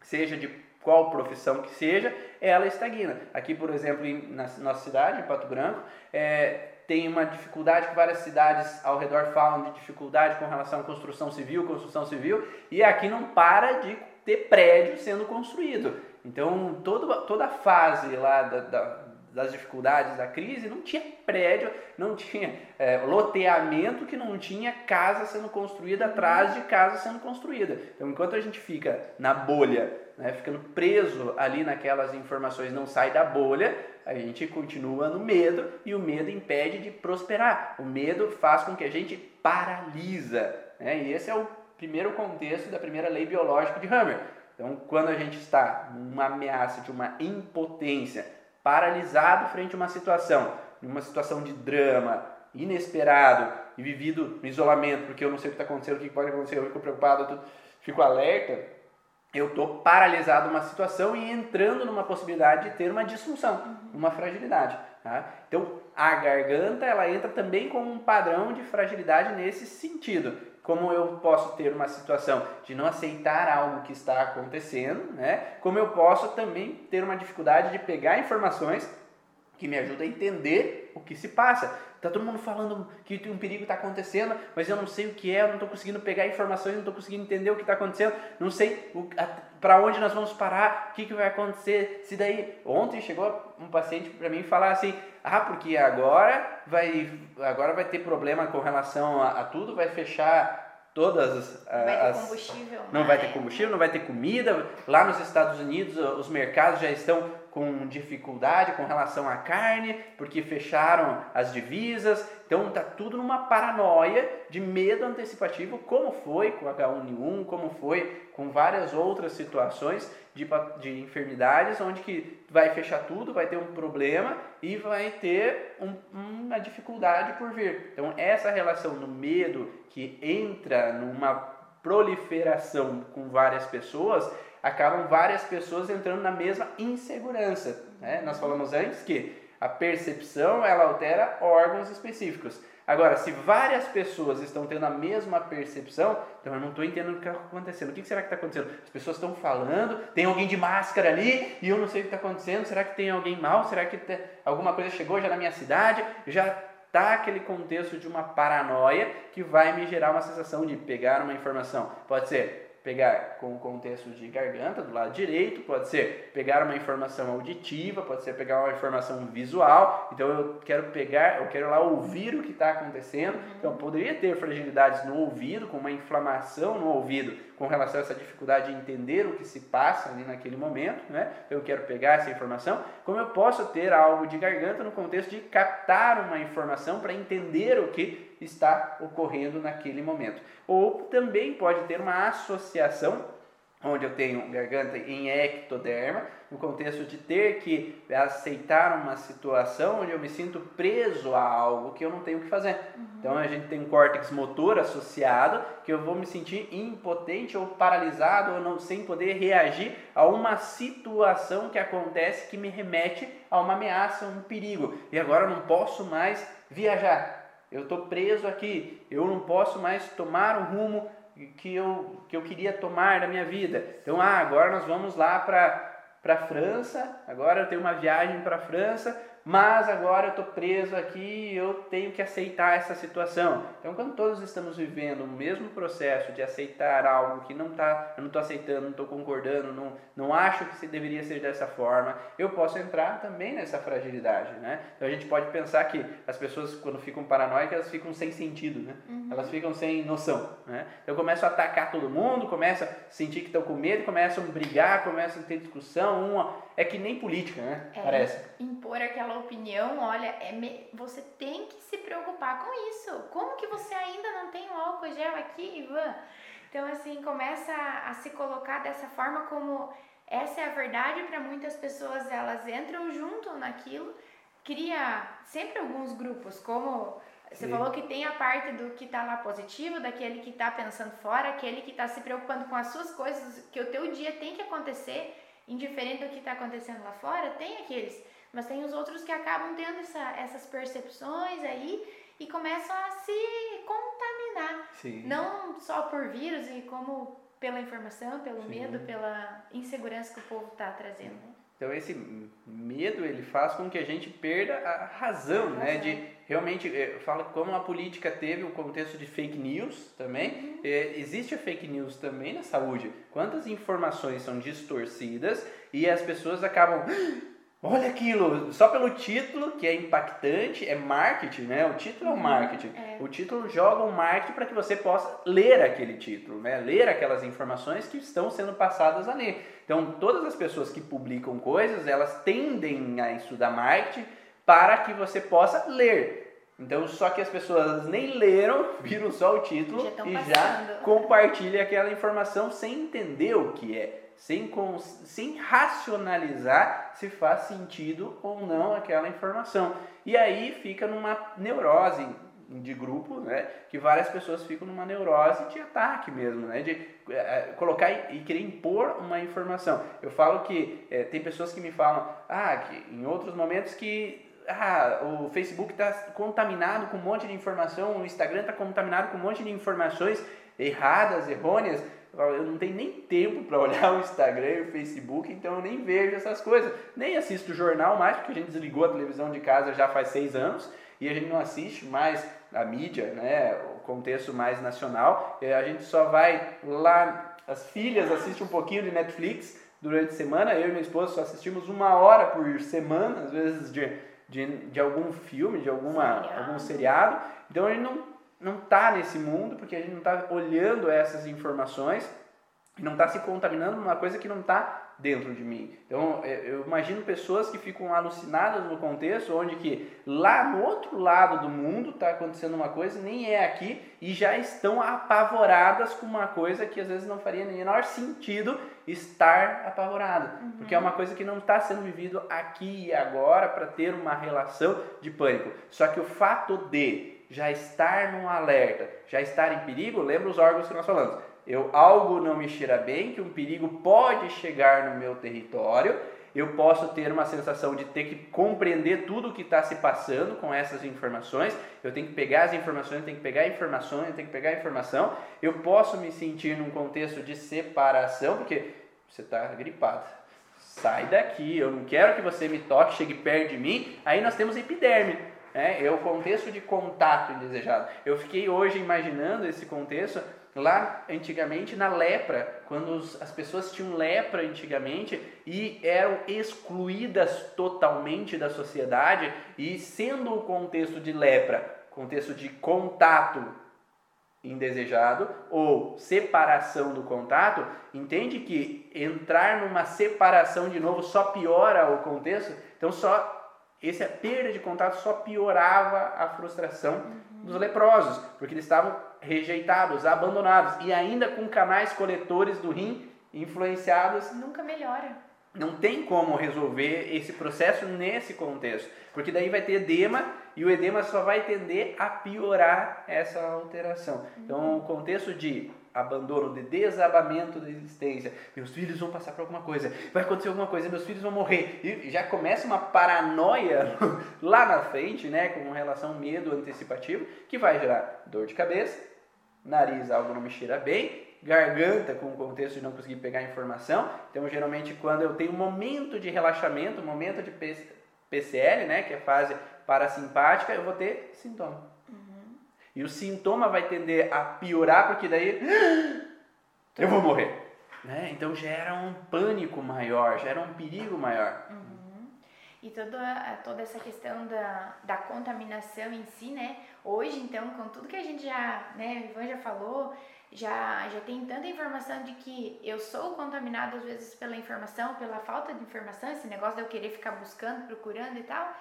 [SPEAKER 1] seja de qual profissão que seja, ela estagna. Aqui, por exemplo, na nossa cidade, em Pato Branco, é, tem uma dificuldade que várias cidades ao redor falam de dificuldade com relação à construção civil, construção civil, e aqui não para de ter prédio sendo construído. Então, toda, toda a fase lá da, da, das dificuldades da crise, não tinha prédio, não tinha é, loteamento que não tinha casa sendo construída atrás de casa sendo construída. Então, enquanto a gente fica na bolha, né, ficando preso ali naquelas informações, não sai da bolha, a gente continua no medo e o medo impede de prosperar. O medo faz com que a gente paralisa. Né? E esse é o primeiro contexto da primeira lei biológica de Hammer. Então, quando a gente está numa ameaça de uma impotência, paralisado frente a uma situação, numa situação de drama, inesperado e vivido no isolamento, porque eu não sei o que está acontecendo, o que pode acontecer, eu fico preocupado, fico alerta, eu estou paralisado numa situação e entrando numa possibilidade de ter uma disfunção, uhum. uma fragilidade. Tá? Então, a garganta ela entra também como um padrão de fragilidade nesse sentido. Como eu posso ter uma situação de não aceitar algo que está acontecendo, né? como eu posso também ter uma dificuldade de pegar informações que me ajudam a entender o que se passa. Tá todo mundo falando que um perigo está acontecendo, mas eu não sei o que é, eu não estou conseguindo pegar informações, não estou conseguindo entender o que está acontecendo, não sei para onde nós vamos parar, o que, que vai acontecer. Se daí ontem chegou um paciente para mim falar assim, ah, porque agora vai, agora vai ter problema com relação a, a tudo, vai fechar todas
[SPEAKER 2] as. Vai ter combustível.
[SPEAKER 1] Não vai ter combustível, não vai ter comida. Lá nos Estados Unidos, os mercados já estão com dificuldade com relação à carne, porque fecharam as divisas. Então tá tudo numa paranoia de medo antecipativo, como foi com H1N1, como foi com várias outras situações de, de enfermidades, onde que vai fechar tudo, vai ter um problema e vai ter um, uma dificuldade por vir. Então essa relação do medo que entra numa proliferação com várias pessoas acabam várias pessoas entrando na mesma insegurança. Né? Nós falamos antes que a percepção ela altera órgãos específicos. Agora, se várias pessoas estão tendo a mesma percepção, então eu não estou entendendo o que está acontecendo. O que será que está acontecendo? As pessoas estão falando, tem alguém de máscara ali e eu não sei o que está acontecendo. Será que tem alguém mal? Será que alguma coisa chegou já na minha cidade? Já está aquele contexto de uma paranoia que vai me gerar uma sensação de pegar uma informação. Pode ser pegar com o contexto de garganta do lado direito, pode ser pegar uma informação auditiva, pode ser pegar uma informação visual. Então eu quero pegar, eu quero lá ouvir o que está acontecendo. Então poderia ter fragilidades no ouvido, com uma inflamação no ouvido, com relação a essa dificuldade de entender o que se passa ali naquele momento, né? Eu quero pegar essa informação. Como eu posso ter algo de garganta no contexto de captar uma informação para entender o que está ocorrendo naquele momento. Ou também pode ter uma associação onde eu tenho garganta em ectoderma, no contexto de ter que aceitar uma situação onde eu me sinto preso a algo que eu não tenho o que fazer. Uhum. Então a gente tem um córtex motor associado, que eu vou me sentir impotente ou paralisado ou não sem poder reagir a uma situação que acontece que me remete a uma ameaça, um perigo. E agora eu não posso mais viajar. Eu estou preso aqui, eu não posso mais tomar um rumo que eu, que eu queria tomar da minha vida. Então, ah, agora nós vamos lá para para França, agora eu tenho uma viagem para a França, mas agora eu estou preso aqui e eu tenho que aceitar essa situação. Então, quando todos estamos vivendo o mesmo processo de aceitar algo que não tá, eu não estou aceitando, não estou concordando, não, não acho que se deveria ser dessa forma, eu posso entrar também nessa fragilidade, né? Então, a gente pode pensar que as pessoas, quando ficam paranoicas, elas ficam sem sentido, né? Uhum. Elas ficam sem noção, né? Então, começam a atacar todo mundo, começam a sentir que estão com medo, começam a brigar, começam a ter discussão, uma... É que nem política, né?
[SPEAKER 2] É,
[SPEAKER 1] Parece.
[SPEAKER 2] Impor aquela opinião, olha, é me... você tem que se preocupar com isso. Como que você ainda não tem um álcool gel aqui, Ivan? Então, assim, começa a, a se colocar dessa forma como essa é a verdade para muitas pessoas, elas entram junto naquilo, cria sempre alguns grupos, como você Sim. falou que tem a parte do que está lá positivo, daquele que está pensando fora, aquele que está se preocupando com as suas coisas, que o teu dia tem que acontecer, indiferente do que está acontecendo lá fora, tem aqueles mas tem os outros que acabam tendo essa, essas percepções aí e começam a se contaminar.
[SPEAKER 1] Sim.
[SPEAKER 2] Não só por vírus, e como pela informação, pelo Sim. medo, pela insegurança que o povo está trazendo. Né?
[SPEAKER 1] Então esse medo ele faz com que a gente perda a razão, a né? Razão. De realmente eh, fala como a política teve o contexto de fake news também. Uhum. É, existe a fake news também na saúde. Quantas informações são distorcidas e as pessoas acabam Olha aquilo, só pelo título, que é impactante, é marketing, né? O título é o uhum, marketing. É. O título joga um marketing para que você possa ler aquele título, né? Ler aquelas informações que estão sendo passadas ali. Então, todas as pessoas que publicam coisas, elas tendem a estudar marketing para que você possa ler. Então, só que as pessoas nem leram, viram só o título já e passando. já compartilham aquela informação sem entender o que é sem, sem racionalizar se faz sentido ou não aquela informação. E aí fica numa neurose de grupo, né, que várias pessoas ficam numa neurose de ataque mesmo, né, de é, colocar e querer impor uma informação. Eu falo que é, tem pessoas que me falam, ah, que em outros momentos que ah, o Facebook está contaminado com um monte de informação, o Instagram está contaminado com um monte de informações erradas, errôneas eu não tenho nem tempo para olhar o Instagram e o Facebook, então eu nem vejo essas coisas. Nem assisto jornal mais, porque a gente desligou a televisão de casa já faz seis anos e a gente não assiste mais a mídia, né, o contexto mais nacional. A gente só vai lá, as filhas assistem um pouquinho de Netflix durante a semana, eu e minha esposa só assistimos uma hora por semana, às vezes de, de, de algum filme, de alguma, seriado. algum seriado. Então a gente não não está nesse mundo, porque a gente não está olhando essas informações e não está se contaminando numa coisa que não está dentro de mim. Então, é, eu imagino pessoas que ficam alucinadas no contexto onde que lá no outro lado do mundo está acontecendo uma coisa, nem é aqui, e já estão apavoradas com uma coisa que às vezes não faria nem menor sentido estar apavorado, uhum. porque é uma coisa que não está sendo vivido aqui e agora para ter uma relação de pânico. Só que o fato de já estar num alerta, já estar em perigo, lembra os órgãos que nós falamos. Eu algo não me cheira bem, que um perigo pode chegar no meu território, eu posso ter uma sensação de ter que compreender tudo o que está se passando com essas informações. Eu tenho que pegar as informações, eu tenho que pegar informações, eu tenho que pegar informação. Eu posso me sentir num contexto de separação, porque você está gripado. Sai daqui, eu não quero que você me toque, chegue perto de mim. Aí nós temos epiderme é, é o contexto de contato indesejado. Eu fiquei hoje imaginando esse contexto lá antigamente na lepra, quando os, as pessoas tinham lepra antigamente e eram excluídas totalmente da sociedade, e sendo o contexto de lepra, contexto de contato indesejado ou separação do contato, entende que entrar numa separação de novo só piora o contexto, então só essa perda de contato só piorava a frustração uhum. dos leprosos, porque eles estavam rejeitados, abandonados e ainda com canais coletores do rim influenciados.
[SPEAKER 2] Nunca melhora.
[SPEAKER 1] Não tem como resolver esse processo nesse contexto, porque daí vai ter edema e o edema só vai tender a piorar essa alteração. Então, o contexto de abandono, de desabamento da existência. Meus filhos vão passar por alguma coisa, vai acontecer alguma coisa, meus filhos vão morrer. E já começa uma paranoia lá na frente, né, com relação ao medo antecipativo, que vai gerar dor de cabeça, nariz, algo não me cheira bem, garganta, com o contexto de não conseguir pegar informação. Então, geralmente, quando eu tenho um momento de relaxamento, um momento de PCL, né, que é a fase parasimpática, eu vou ter sintoma. Uhum. E o sintoma vai tender a piorar, porque daí eu vou morrer. Né? Então gera um pânico maior, gera um perigo maior.
[SPEAKER 2] Uhum. E toda, toda essa questão da, da contaminação em si, né? Hoje, então, com tudo que a gente já, né, o Ivan já falou, já, já tem tanta informação de que eu sou contaminado às vezes pela informação, pela falta de informação, esse negócio de eu querer ficar buscando, procurando e tal.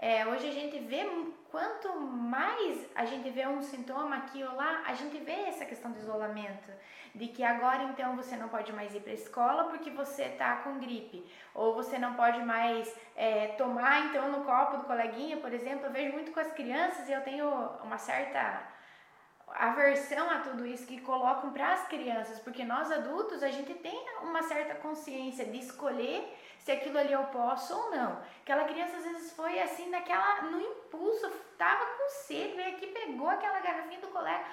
[SPEAKER 2] É, hoje a gente vê, quanto mais a gente vê um sintoma aqui ou lá, a gente vê essa questão do isolamento. De que agora então você não pode mais ir para a escola porque você está com gripe. Ou você não pode mais é, tomar então no copo do coleguinha, por exemplo. Eu vejo muito com as crianças e eu tenho uma certa aversão a tudo isso que colocam para as crianças, porque nós adultos a gente tem uma certa consciência de escolher se aquilo ali eu posso ou não. Aquela criança às vezes foi assim naquela no impulso, tava com sede, veio aqui pegou aquela garrafinha do colega.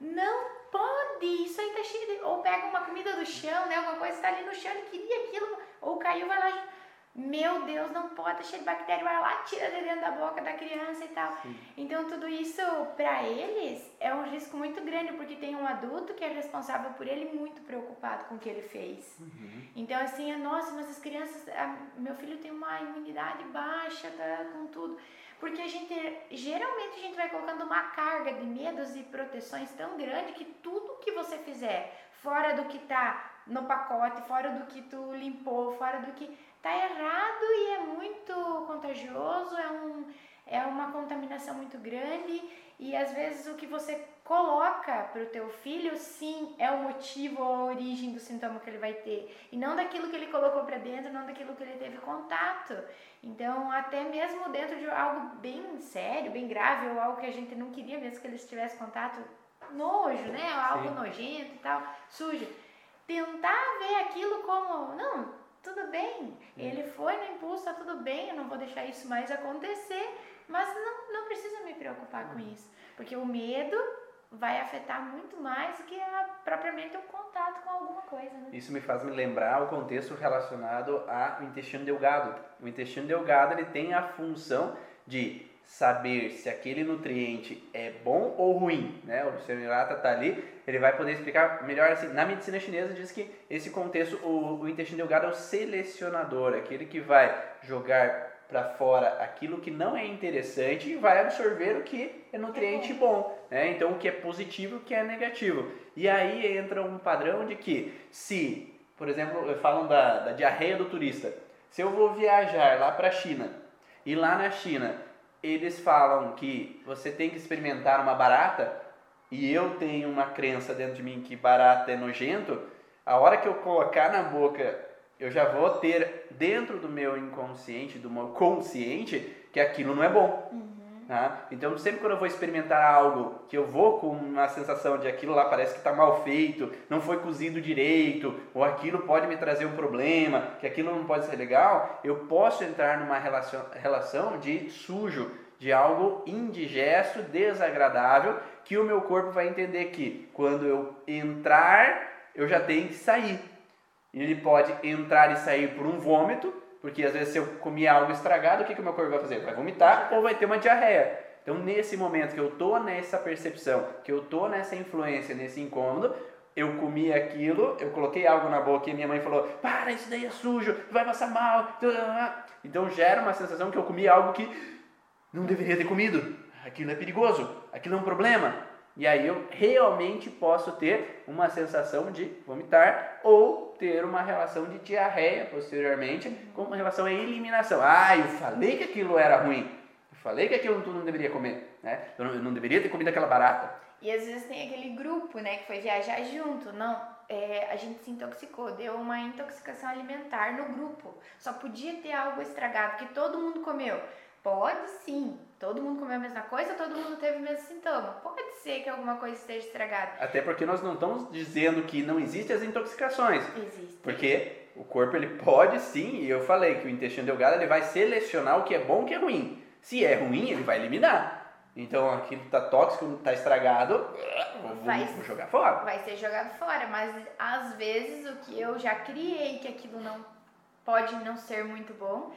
[SPEAKER 2] Não pode, isso aí tá cheio de... Ou pega uma comida do chão, né? Alguma coisa está ali no chão, ele queria aquilo, ou caiu, vai lá meu Deus, não pode, tá cheio de bactéria, vai lá, tira de dentro da boca da criança e tal. Sim. Então, tudo isso, para eles, é um risco muito grande, porque tem um adulto que é responsável por ele muito preocupado com o que ele fez. Uhum. Então, assim, é, nossa, mas as crianças, meu filho tem uma imunidade baixa, tá com tudo. Porque a gente, geralmente, a gente vai colocando uma carga de medos e proteções tão grande que tudo que você fizer fora do que tá no pacote, fora do que tu limpou, fora do que tá errado e é muito contagioso, é, um, é uma contaminação muito grande e às vezes o que você coloca para o teu filho, sim, é o motivo ou a origem do sintoma que ele vai ter e não daquilo que ele colocou para dentro, não daquilo que ele teve contato. Então, até mesmo dentro de algo bem sério, bem grave ou algo que a gente não queria mesmo que eles tivessem contato, nojo, né? Algo sim. nojento e tal, sujo. Tentar ver aquilo como, não, tudo bem. Ele foi no impulso, tá tudo bem, eu não vou deixar isso mais acontecer, mas não, não precisa me preocupar com isso, porque o medo vai afetar muito mais do que a, propriamente o contato com alguma coisa. Né?
[SPEAKER 1] Isso me faz me lembrar o contexto relacionado ao intestino delgado. O intestino delgado ele tem a função de saber se aquele nutriente é bom ou ruim, né? O Hirata está ali, ele vai poder explicar melhor assim. Na medicina chinesa diz que esse contexto, o, o intestino delgado é o selecionador, aquele que vai jogar para fora aquilo que não é interessante e vai absorver o que é nutriente é bom, né? Então o que é positivo, o que é negativo. E aí entra um padrão de que se, por exemplo, falam da, da diarreia do turista, se eu vou viajar lá para a China e lá na China eles falam que você tem que experimentar uma barata e eu tenho uma crença dentro de mim que barata é nojento, a hora que eu colocar na boca, eu já vou ter dentro do meu inconsciente, do meu consciente, que aquilo não é bom. Uhum. Tá? Então, sempre quando eu vou experimentar algo que eu vou com uma sensação de aquilo lá parece que está mal feito, não foi cozido direito, ou aquilo pode me trazer um problema, que aquilo não pode ser legal, eu posso entrar numa relação de sujo, de algo indigesto, desagradável, que o meu corpo vai entender que quando eu entrar, eu já tenho que sair. Ele pode entrar e sair por um vômito, porque às vezes se eu comer algo estragado, o que, que o meu corpo vai fazer? Vai vomitar ou vai ter uma diarreia. Então, nesse momento que eu tô nessa percepção, que eu tô nessa influência, nesse incômodo, eu comi aquilo, eu coloquei algo na boca e minha mãe falou: Para, isso daí é sujo, vai passar mal. Então, gera uma sensação que eu comi algo que não deveria ter comido. Aquilo é perigoso, aquilo é um problema. E aí eu realmente posso ter uma sensação de vomitar ou ter uma relação de diarreia posteriormente, com relação à eliminação. Ah, eu falei que aquilo era ruim. Eu falei que aquilo tu não deveria comer, né? Eu não, eu não deveria ter comido aquela barata.
[SPEAKER 2] E às vezes tem aquele grupo, né, que foi viajar junto. Não, é, a gente se intoxicou, deu uma intoxicação alimentar no grupo. Só podia ter algo estragado, que todo mundo comeu. Pode sim. Todo mundo comeu a mesma coisa, todo mundo teve o mesmo sintoma. Pode ser que alguma coisa esteja estragada.
[SPEAKER 1] Até porque nós não estamos dizendo que não existem as intoxicações.
[SPEAKER 2] Existe.
[SPEAKER 1] Porque o corpo ele pode sim, e eu falei que o intestino delgado ele vai selecionar o que é bom e o que é ruim. Se é ruim, ele vai eliminar. Então aquilo tá tóxico, tá estragado,
[SPEAKER 2] Vai-
[SPEAKER 1] vou jogar fora.
[SPEAKER 2] vai ser jogado fora, mas às vezes o que eu já criei que aquilo não pode não ser muito bom,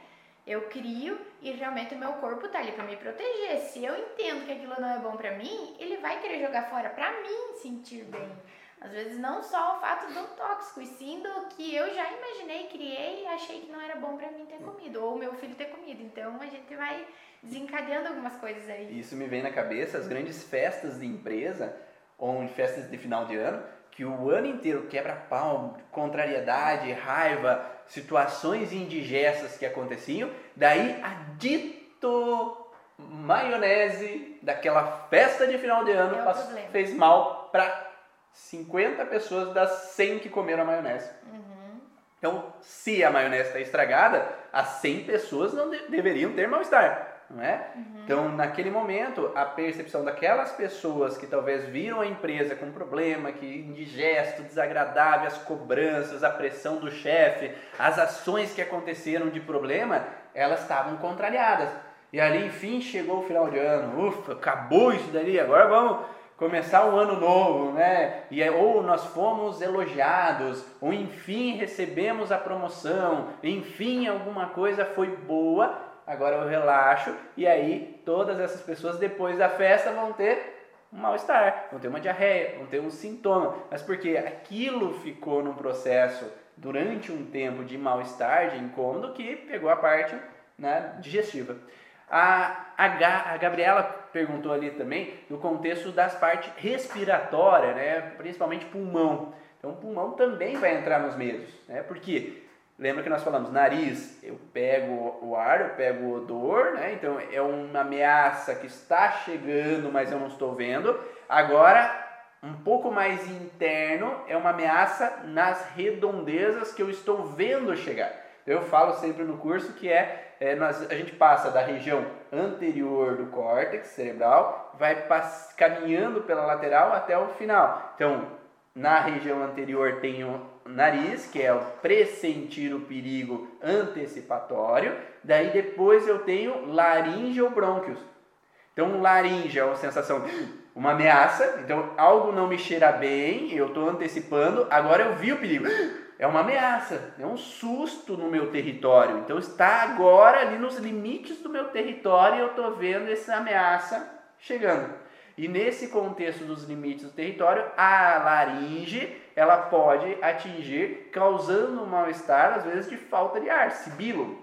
[SPEAKER 2] eu crio e realmente o meu corpo tá ali pra me proteger. Se eu entendo que aquilo não é bom pra mim, ele vai querer jogar fora pra mim sentir bem. Às vezes não só o fato do tóxico, e sim do que eu já imaginei, criei e achei que não era bom pra mim ter comido, ou meu filho ter comido. Então a gente vai desencadeando algumas coisas aí.
[SPEAKER 1] Isso me vem na cabeça as grandes festas de empresa, ou festas de final de ano, que o ano inteiro quebra pau, contrariedade, raiva, situações indigestas que aconteciam, daí a dito maionese daquela festa de final de ano
[SPEAKER 2] É
[SPEAKER 1] fez mal para 50 pessoas das 100 que comeram a maionese.
[SPEAKER 2] Uhum.
[SPEAKER 1] Então, se a maionese está estragada, as 100 pessoas não de- deveriam ter mal-estar, não é? Então, naquele momento, a percepção daquelas pessoas que talvez viram a empresa com problema, que indigesto, desagradável, as cobranças, a pressão do chefe, as ações que aconteceram de problema, elas estavam contrariadas. E ali, enfim, chegou o final de ano, ufa, acabou isso dali, agora vamos começar um ano novo, né? E é, ou nós fomos elogiados, ou enfim recebemos a promoção, enfim alguma coisa foi boa, agora eu relaxo e aí todas essas pessoas depois da festa vão ter um mal-estar, vão ter uma diarreia, vão ter um sintoma, mas porque aquilo ficou num processo durante um tempo de mal-estar, de incômodo que pegou a parte né, digestiva. A, a, Ga- a Gabriela perguntou ali também no contexto das partes respiratórias, né? principalmente pulmão. Então, o pulmão também vai entrar nos medos, né? Porque lembra que nós falamos nariz, eu pego o ar, eu pego o odor, né? Então é uma ameaça que está chegando, mas eu não estou vendo. Agora, um pouco mais interno, é uma ameaça nas redondezas que eu estou vendo chegar. Eu falo sempre no curso que é, é, nós, a gente passa da região anterior do córtex cerebral, vai caminhando pela lateral até o final. Então, na região anterior tem nariz, que é o pressentir o perigo antecipatório. Daí depois eu tenho laringe ou brônquios. Então, laringe é uma sensação, uma ameaça. Então, algo não me cheira bem, eu estou antecipando. Agora eu vi o perigo. É uma ameaça, é um susto no meu território. Então, está agora ali nos limites do meu território e eu estou vendo essa ameaça chegando. E nesse contexto dos limites do território, a laringe ela pode atingir, causando um mal-estar, às vezes de falta de ar, sibilo,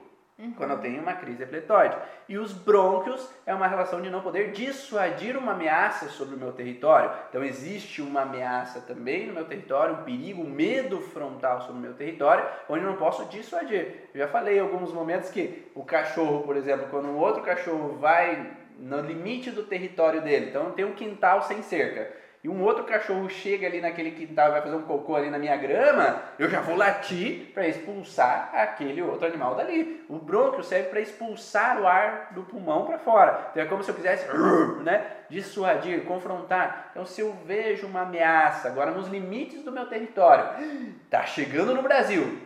[SPEAKER 1] quando eu tenho uma crise epletóide. E os brônquios é uma relação de não poder dissuadir uma ameaça sobre o meu território. Então existe uma ameaça também no meu território, um perigo, um medo frontal sobre o meu território, onde eu não posso dissuadir. Eu já falei em alguns momentos que o cachorro, por exemplo, quando um outro cachorro vai no limite do território dele, então tem um quintal sem cerca, e um outro cachorro chega ali naquele quintal e vai fazer um cocô ali na minha grama, eu já vou latir para expulsar aquele outro animal dali. O brônquio serve para expulsar o ar do pulmão para fora. Então é como se eu quisesse né, dissuadir, confrontar. Então se eu vejo uma ameaça agora nos limites do meu território, tá chegando no Brasil,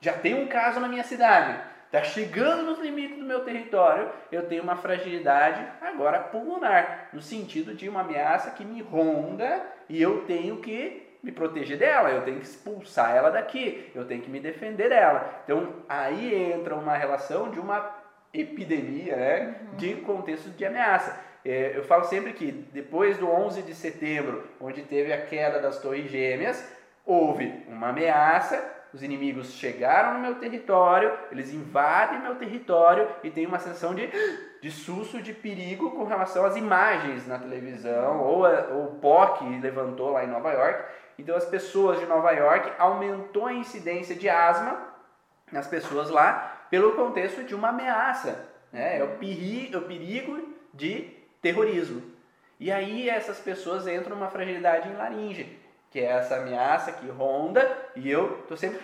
[SPEAKER 1] já tem um caso na minha cidade, está chegando nos limites do meu território, eu tenho uma fragilidade agora pulmonar, no sentido de uma ameaça que me ronda e eu tenho que me proteger dela, eu tenho que expulsar ela daqui, eu tenho que me defender dela. Então aí entra uma relação de uma epidemia, né, de contexto de ameaça. É, eu falo sempre que depois do 11 de setembro, onde teve a queda das Torres Gêmeas, houve uma ameaça, os inimigos chegaram no meu território, eles invadem meu território e tem uma sensação de, de susto, de perigo com relação às imagens na televisão, ou a- o POC levantou lá em Nova York. Então as pessoas de Nova York aumentou a incidência de asma nas pessoas lá pelo contexto de uma ameaça. Né? É o perigo, o perigo de terrorismo. E aí essas pessoas entram numa fragilidade em laringe, que é essa ameaça que ronda e eu tô sempre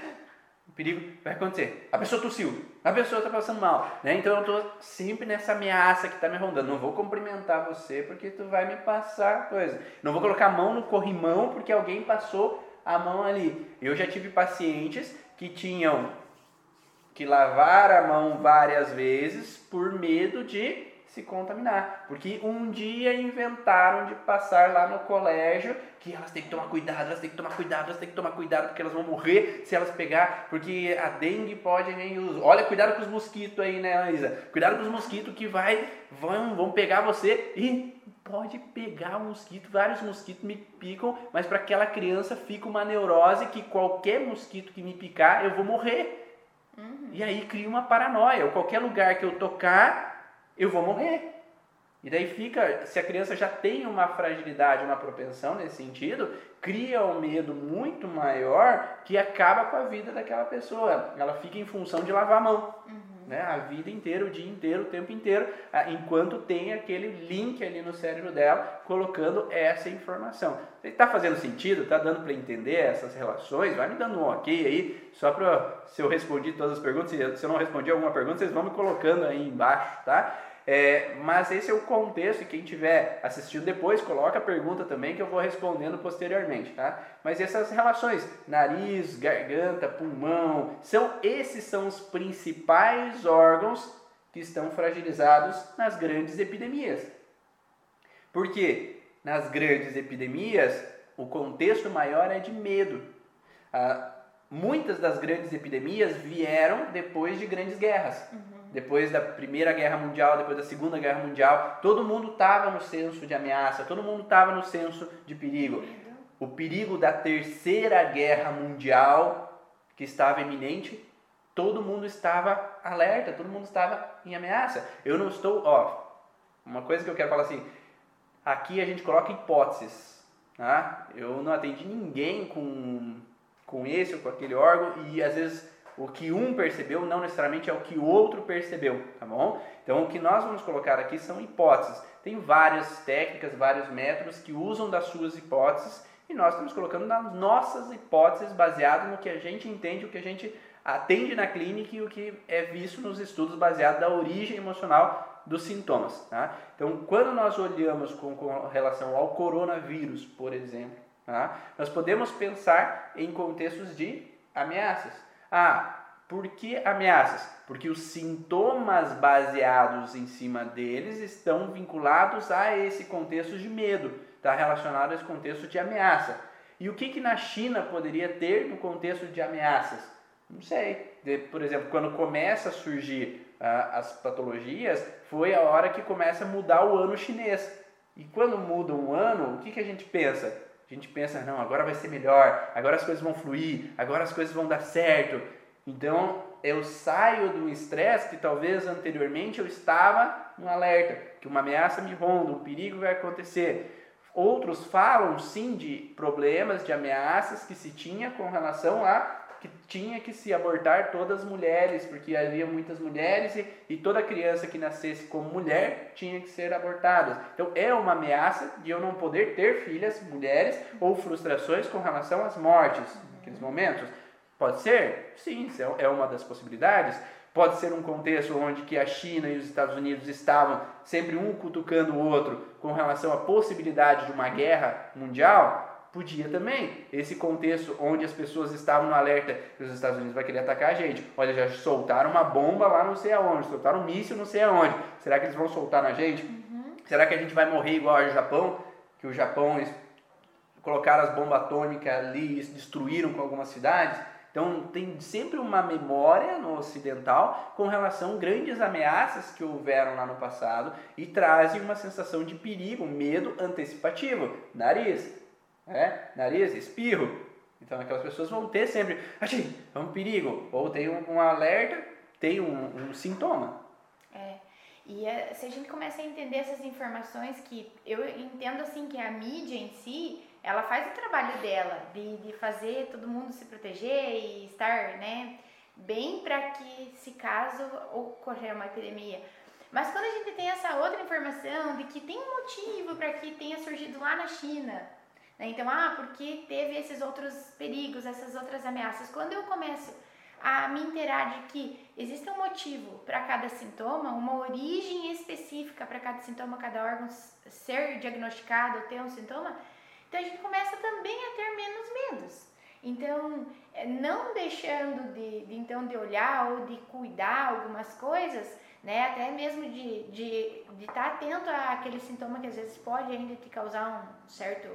[SPEAKER 1] o perigo vai acontecer. A pessoa tossiu, a pessoa está passando mal, né? Então eu tô sempre nessa ameaça que está me rondando. Não vou cumprimentar você porque tu vai me passar coisa. Não vou colocar a mão no corrimão porque alguém passou a mão ali. Eu já tive pacientes que tinham que lavar a mão várias vezes por medo de se contaminar. Porque um dia inventaram de passar lá no colégio que elas têm que tomar cuidado, elas têm que tomar cuidado, elas têm que tomar cuidado porque elas vão morrer se elas pegar, porque a dengue pode nem Olha, cuidado com os mosquitos aí, né, Isa? Cuidado com os mosquitos que vai vão, vão pegar você e pode pegar um mosquito, vários mosquitos me picam, mas para aquela criança fica uma neurose que qualquer mosquito que me picar, eu vou morrer. Uhum. E aí cria uma paranoia. Qualquer lugar que eu tocar, eu vou morrer. E daí fica, se a criança já tem uma fragilidade, uma propensão nesse sentido, cria um medo muito maior que acaba com a vida daquela pessoa. Ela fica em função de lavar a mão. Uhum. Né? A vida inteira, o dia inteiro, o tempo inteiro, enquanto tem aquele link ali no cérebro dela colocando essa informação. Está fazendo sentido? Está dando para entender essas relações? Vai me dando um ok aí, só para se eu respondi todas as perguntas. Se eu não respondi alguma pergunta, vocês vão me colocando aí embaixo, tá? É, mas esse é o contexto, e quem estiver assistindo depois, coloca a pergunta também que eu vou respondendo posteriormente, tá? Mas essas relações, nariz, garganta, pulmão, são esses são os principais órgãos que estão fragilizados nas grandes epidemias. Porque nas grandes epidemias, o contexto maior é de medo. Ah, muitas das grandes epidemias vieram depois de grandes guerras. Uhum depois da Primeira Guerra Mundial, depois da Segunda Guerra Mundial, todo mundo estava no senso de ameaça, todo mundo estava no senso de perigo. O perigo da Terceira Guerra Mundial, que estava iminente, todo mundo estava alerta, todo mundo estava em ameaça. Eu não estou, ó, uma coisa que eu quero falar assim, aqui a gente coloca hipóteses, tá? Eu não atendi ninguém com, com esse ou com aquele órgão e às vezes o que um percebeu não necessariamente é o que o outro percebeu, tá bom? Então o que nós vamos colocar aqui são hipóteses. Tem várias técnicas, vários métodos que usam das suas hipóteses e nós estamos colocando nas nossas hipóteses baseado no que a gente entende, o que a gente atende na clínica e o que é visto nos estudos baseado da origem emocional dos sintomas. Tá? Então, quando nós olhamos com, com relação ao coronavírus, por exemplo, tá? nós podemos pensar em contextos de ameaças. Ah, por que ameaças? Porque os sintomas baseados em cima deles estão vinculados a esse contexto de medo, está relacionado a esse contexto de ameaça. E o que, que na China poderia ter no contexto de ameaças? Não sei. Por exemplo, quando começa a surgir ah, as patologias, foi a hora que começa a mudar o ano chinês. E quando muda um ano, o que, que a gente pensa? A gente pensa, não, agora vai ser melhor, agora as coisas vão fluir, agora as coisas vão dar certo. Então eu saio do estresse que talvez anteriormente eu estava no alerta, que uma ameaça me ronda, um perigo vai acontecer. Outros falam sim de problemas, de ameaças que se tinha com relação a que tinha que se abortar todas as mulheres, porque havia muitas mulheres e, e toda criança que nascesse como mulher tinha que ser abortada. Então é uma ameaça de eu não poder ter filhas mulheres ou frustrações com relação às mortes naqueles momentos. Pode ser? Sim, é, é uma das possibilidades. Pode ser um contexto onde que a China e os Estados Unidos estavam sempre um cutucando o outro com relação à possibilidade de uma guerra mundial. Podia também. Esse contexto onde as pessoas estavam no alerta que os Estados Unidos vai querer atacar a gente. Olha, já soltaram uma bomba lá não sei aonde, soltaram um míssil não sei aonde. Será que eles vão soltar na gente? Uhum. Será que a gente vai morrer igual ao Japão? Que o Japão colocaram as bombas atômicas ali e destruíram com algumas cidades? Então tem sempre uma memória no ocidental com relação a grandes ameaças que houveram lá no passado e trazem uma sensação de perigo, medo antecipativo. Nariz, é, nariz, espirro. Então aquelas pessoas vão ter sempre, achei, é um perigo, ou tem um, um alerta, tem um, um, sintoma.
[SPEAKER 2] É, e é, se a gente começa a entender essas informações que eu entendo assim que a mídia em si, ela faz o trabalho dela de, de fazer todo mundo se proteger e estar, né, bem para que se caso ocorrer uma epidemia. Mas quando a gente tem essa outra informação de que tem um motivo para que tenha surgido lá na China, né? Então, ah, porque teve esses outros perigos, essas outras ameaças. Quando eu começo a me inteirar de que existe um motivo para cada sintoma, uma origem específica para cada sintoma, cada órgão ser diagnosticado ou ter um sintoma, então a gente começa também a ter menos medos. Então, é, não deixando de, de, então de olhar ou de cuidar algumas coisas, né? Até mesmo de estar de, de estar atento àquele sintoma que às vezes pode ainda te causar um certo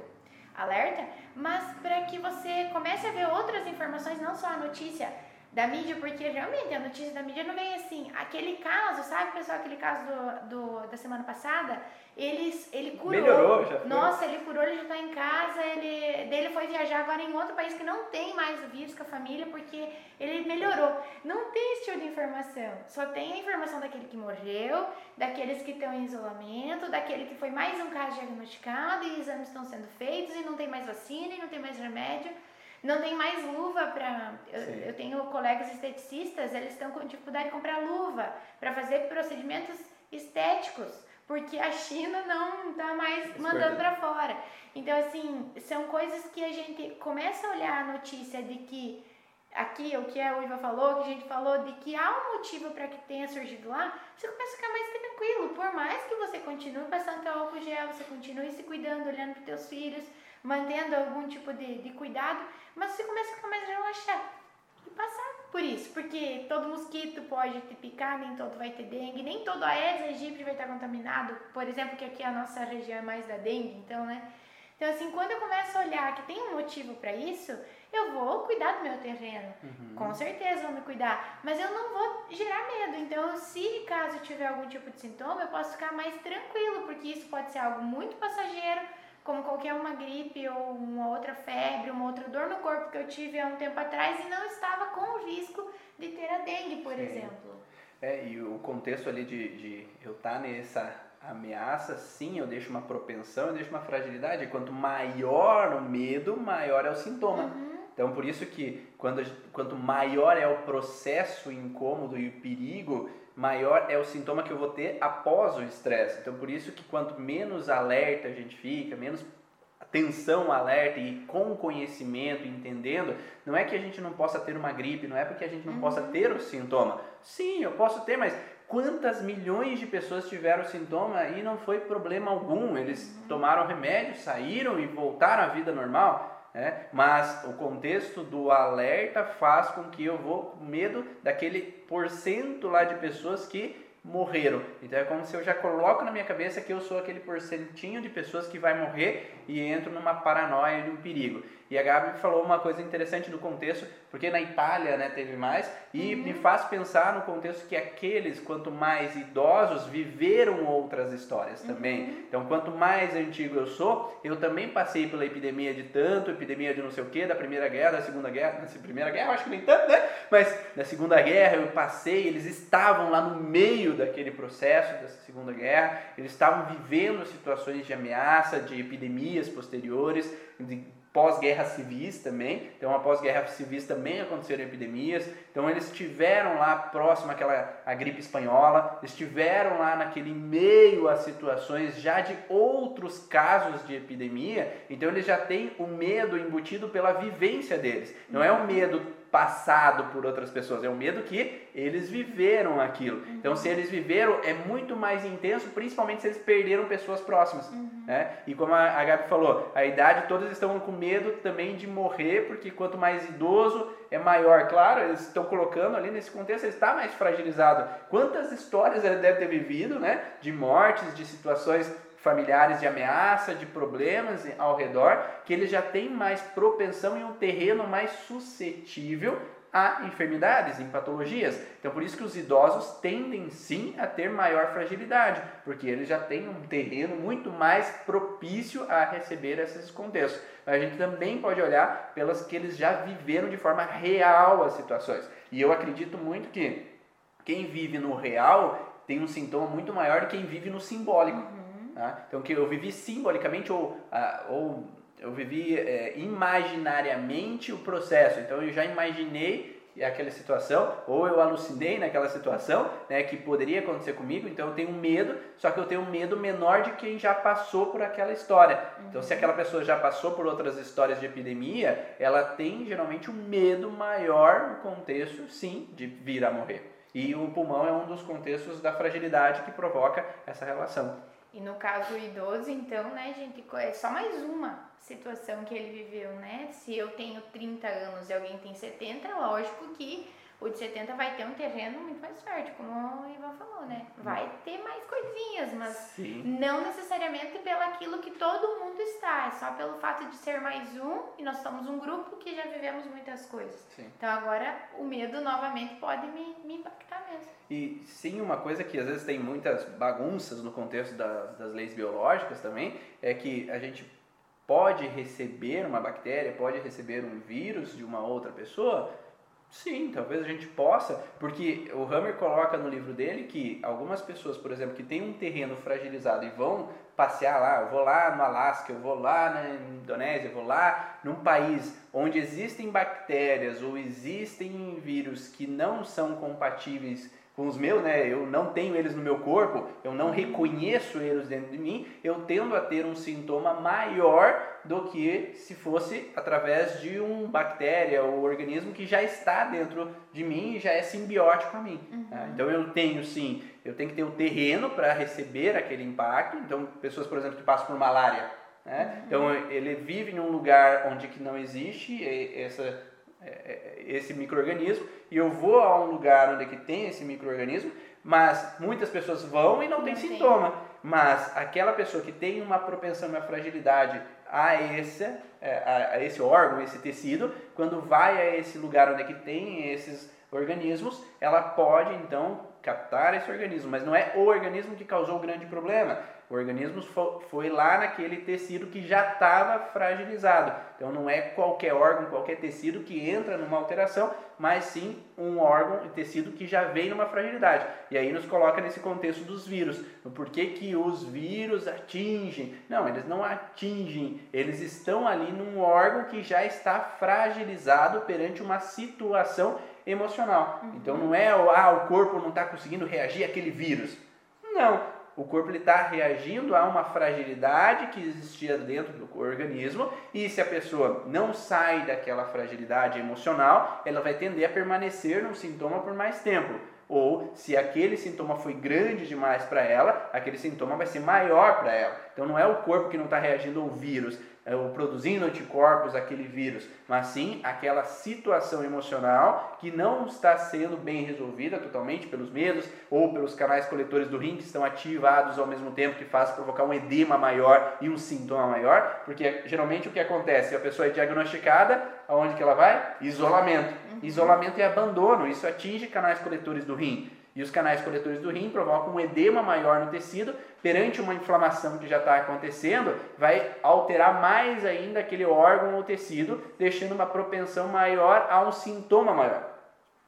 [SPEAKER 2] alerta, mas para que você comece a ver outras informações, não só a notícia da mídia, porque realmente a notícia da mídia não vem assim. Aquele caso, sabe, pessoal, aquele caso do, do da semana passada, ele, ele curou.
[SPEAKER 1] Melhorou, já foi.
[SPEAKER 2] Nossa, ele curou, ele já está em casa, ele, dele foi viajar agora em outro país que não tem mais vírus com a família, porque ele melhorou. Não tem esse tipo de informação. Só tem a informação daquele que morreu, daqueles que estão em isolamento, daquele que foi mais um caso diagnosticado e exames estão sendo feitos e não tem mais vacina e não tem mais remédio. Não tem mais luva para. Eu, eu, tenho colegas esteticistas, eles estão com dificuldade de comprar luva para fazer procedimentos estéticos, porque a China não está mais mandando para fora. Então, assim, são coisas que a gente começa a olhar a notícia de que aqui, o que a Uiva falou, que a gente falou, de que há um motivo para que tenha surgido lá, você começa a ficar mais tranquilo. Por mais que você continue passando teu álcool gel, você continue se cuidando, olhando para teus filhos, mantendo algum tipo de, de cuidado, mas você começa a ficar mais relaxado e passar por isso, porque todo mosquito pode te picar, nem todo vai ter dengue, nem todo Aedes aegypti vai estar contaminado, por exemplo, que aqui a nossa região é mais da dengue, então, né? Então, assim, quando eu começo a olhar que tem um motivo para isso, eu vou cuidar do meu terreno. Uhum. Com certeza vou me cuidar. Mas eu não vou gerar medo. Então, se caso tiver algum tipo de sintoma, eu posso ficar mais tranquilo, porque isso pode ser algo muito passageiro como qualquer uma gripe ou uma outra febre, uma outra dor no corpo que eu tive há um tempo atrás e não estava com o risco de ter a dengue, por Sim. exemplo.
[SPEAKER 1] É, e o contexto ali de, de eu estar tá nessa ameaça, sim, eu deixo uma propensão, eu deixo uma fragilidade. Quanto maior o medo, maior é o sintoma. Uhum. Então, por isso que quando, quanto maior é o processo incômodo e o perigo, maior é o sintoma que eu vou ter após o estresse. Então, por isso que quanto menos alerta a gente fica, menos atenção alerta e com conhecimento, entendendo, não é que a gente não possa ter uma gripe, não é porque a gente não uhum. possa ter o sintoma. Sim, eu posso ter, mas quantas milhões de pessoas tiveram sintoma e não foi problema algum? Eles uhum. tomaram remédio, saíram e voltaram à vida normal. Né? Mas o contexto do alerta faz com que eu vou com medo daquele porcento lá de pessoas que morreram. Então é como se eu já coloco na minha cabeça que eu sou aquele porcentinho de pessoas que vai morrer e entro numa paranoia de um perigo. E a Gabi falou uma coisa interessante no contexto, porque na Itália né, teve mais, e uhum. me faz pensar no contexto que aqueles, quanto mais idosos, viveram outras histórias também. Uhum. Então, quanto mais antigo eu sou, eu também passei pela epidemia de tanto, epidemia de não sei o que, da Primeira Guerra, da Segunda Guerra, da Primeira Guerra, acho que nem tanto, né? Mas da Segunda Guerra eu passei, eles estavam lá no meio daquele processo dessa Segunda Guerra, eles estavam vivendo situações de ameaça, de epidemias posteriores, de pós-guerra civis também. Então, após guerra civis também aconteceram epidemias. Então, eles estiveram lá próximo àquela à gripe espanhola, estiveram lá naquele meio a situações já de outros casos de epidemia. Então, eles já têm o medo embutido pela vivência deles. Não é um medo passado por outras pessoas, é o medo que eles viveram aquilo. Então, se eles viveram, é muito mais intenso, principalmente se eles perderam pessoas próximas. Uhum. Né? E como a Gabi falou, a idade, todos estão com medo também de morrer, porque quanto mais idoso é maior. Claro, eles estão colocando ali nesse contexto, ele está mais fragilizado. Quantas histórias ele deve ter vivido, né? De mortes, de situações familiares de ameaça, de problemas ao redor, que ele já tem mais propensão em um terreno mais suscetível a enfermidades, em patologias. Então, por isso que os idosos tendem sim a ter maior fragilidade, porque eles já têm um terreno muito mais propício a receber esses contextos. Mas a gente também pode olhar pelas que eles já viveram de forma real as situações. E eu acredito muito que quem vive no real tem um sintoma muito maior do que quem vive no simbólico. Uhum. Tá? Então, que eu vivi simbolicamente ou, ah, ou eu vivi é, imaginariamente o processo. Então, eu já imaginei aquela situação, ou eu alucinei naquela situação, né, que poderia acontecer comigo, então eu tenho medo, só que eu tenho medo menor de quem já passou por aquela história. Uhum. Então, se aquela pessoa já passou por outras histórias de epidemia, ela tem geralmente um medo maior no contexto, sim, de vir a morrer. E o pulmão é um dos contextos da fragilidade que provoca essa relação.
[SPEAKER 2] E no caso do idoso, então, né, gente, é só mais uma situação que ele viveu, né? Se eu tenho 30 anos e alguém tem 70, lógico que O de 70 vai ter um terreno muito mais fértil, como o Ivan falou, né? Vai ter mais coisinhas, mas
[SPEAKER 1] Sim.
[SPEAKER 2] não necessariamente pelaquilo que todo mundo está, é só pelo fato de ser mais um e nós somos um grupo que já vivemos muitas coisas.
[SPEAKER 1] Sim.
[SPEAKER 2] Então agora o medo novamente pode me, me impactar mesmo.
[SPEAKER 1] E sim, uma coisa que às vezes tem muitas bagunças no contexto das, das leis biológicas também, é que a gente pode receber uma bactéria, pode receber um vírus de uma outra pessoa? Sim, talvez a gente possa, porque o Hammer coloca no livro dele que algumas pessoas, por exemplo, que têm um terreno fragilizado e vão passear lá, eu vou lá no Alasca, eu vou lá na Indonésia, eu vou lá num país onde existem bactérias ou existem vírus que não são compatíveis com os meus, né? Eu não tenho eles no meu corpo, eu não reconheço eles dentro de mim, eu tendo a ter um sintoma maior do que se fosse através de uma bactéria ou organismo que já está dentro de mim e já é simbiótico a mim. Tá? Então eu tenho sim, eu tenho que ter o terreno para receber aquele impacto. Então pessoas, por exemplo, que passam por malária, né? Então ele vive em um lugar onde que não existe essa esse microorganismo e eu vou a um lugar onde que tem esse microorganismo, mas muitas pessoas vão e não, não tem, tem sintoma. Mas aquela pessoa que tem uma propensão, uma fragilidade a esse, a, a esse órgão, esse tecido, quando vai a esse lugar onde que tem esses organismos, ela pode então captar esse organismo, mas não é o organismo que causou o grande problema. O organismo foi lá naquele tecido que já estava fragilizado. Então não é qualquer órgão, qualquer tecido que entra numa alteração, mas sim um órgão e tecido que já vem numa fragilidade. E aí nos coloca nesse contexto dos vírus. Por que, que os vírus atingem? Não, eles não atingem, eles estão ali num órgão que já está fragilizado perante uma situação emocional. Uhum. Então não é ah, o corpo não está conseguindo reagir àquele vírus. Não, o corpo está reagindo a uma fragilidade que existia dentro do organismo e se a pessoa não sai daquela fragilidade emocional, ela vai tender a permanecer no sintoma por mais tempo. Ou se aquele sintoma foi grande demais para ela, aquele sintoma vai ser maior para ela. Então não é o corpo que não está reagindo ao vírus, é produzindo anticorpos aquele vírus, mas sim aquela situação emocional que não está sendo bem resolvida totalmente pelos medos ou pelos canais coletores do rim que estão ativados ao mesmo tempo que faz provocar um edema maior e um sintoma maior, porque geralmente o que acontece, a pessoa é diagnosticada, aonde que ela vai? Isolamento. Uhum. Isolamento e abandono, isso atinge canais coletores do rim. E os canais coletores do rim provocam um edema maior no tecido, perante uma inflamação que já está acontecendo, vai alterar mais ainda aquele órgão ou tecido, deixando uma propensão maior a um sintoma maior.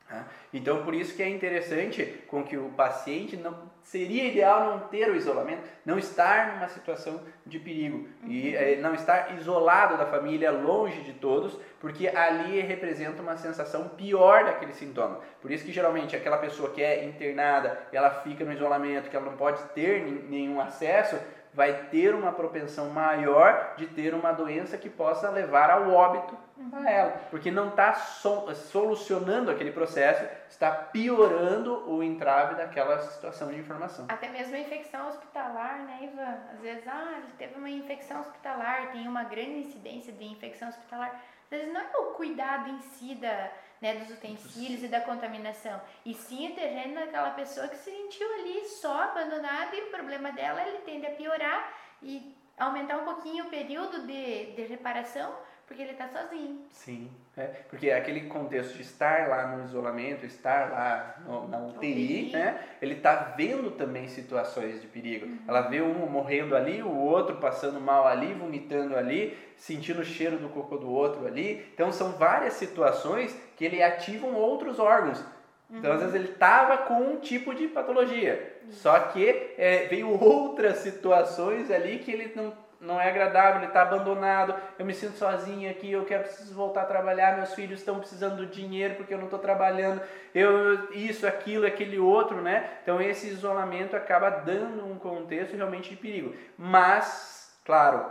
[SPEAKER 1] Tá? Então, por isso que é interessante com que o paciente não seria ideal não ter o isolamento, não estar numa situação de perigo uhum. e é, não estar isolado da família, longe de todos, porque ali representa uma sensação pior daquele sintoma. Por isso que geralmente aquela pessoa que é internada, ela fica no isolamento, que ela não pode ter nenhum acesso, vai ter uma propensão maior de ter uma doença que possa levar ao óbito uhum. a ela, porque não está so solucionando aquele processo, está piorando o entrave daquela situação de informação.
[SPEAKER 2] Até mesmo a infecção hospitalar, né, Ivan? Às vezes, ah, ele teve uma infecção hospitalar, tem uma grande incidência de infecção hospitalar. Às vezes não é o cuidado em si da, né, dos utensílios e da contaminação, e sim o terreno daquela pessoa que se sentiu ali só abandonada e o problema dela ele tende a piorar e aumentar um pouquinho o período de, de reparação porque ele está sozinho.
[SPEAKER 1] Sim, é, porque aquele contexto de estar lá no isolamento, estar lá no, na UTI, né? Ele está vendo também situações de perigo. Uhum. Ela vê um morrendo ali, o outro passando mal ali, vomitando ali, sentindo o cheiro do cocô do outro ali. Então são várias situações que ele ativam outros órgãos. Então, às uhum. vezes, ele estava com um tipo de patologia. Só que é, veio outras situações ali que ele não não é agradável, ele está abandonado, eu me sinto sozinho aqui, eu quero preciso voltar a trabalhar, meus filhos estão precisando do dinheiro porque eu não estou trabalhando, eu isso, aquilo, aquele outro, né? Então esse isolamento acaba dando um contexto realmente de perigo. Mas, claro,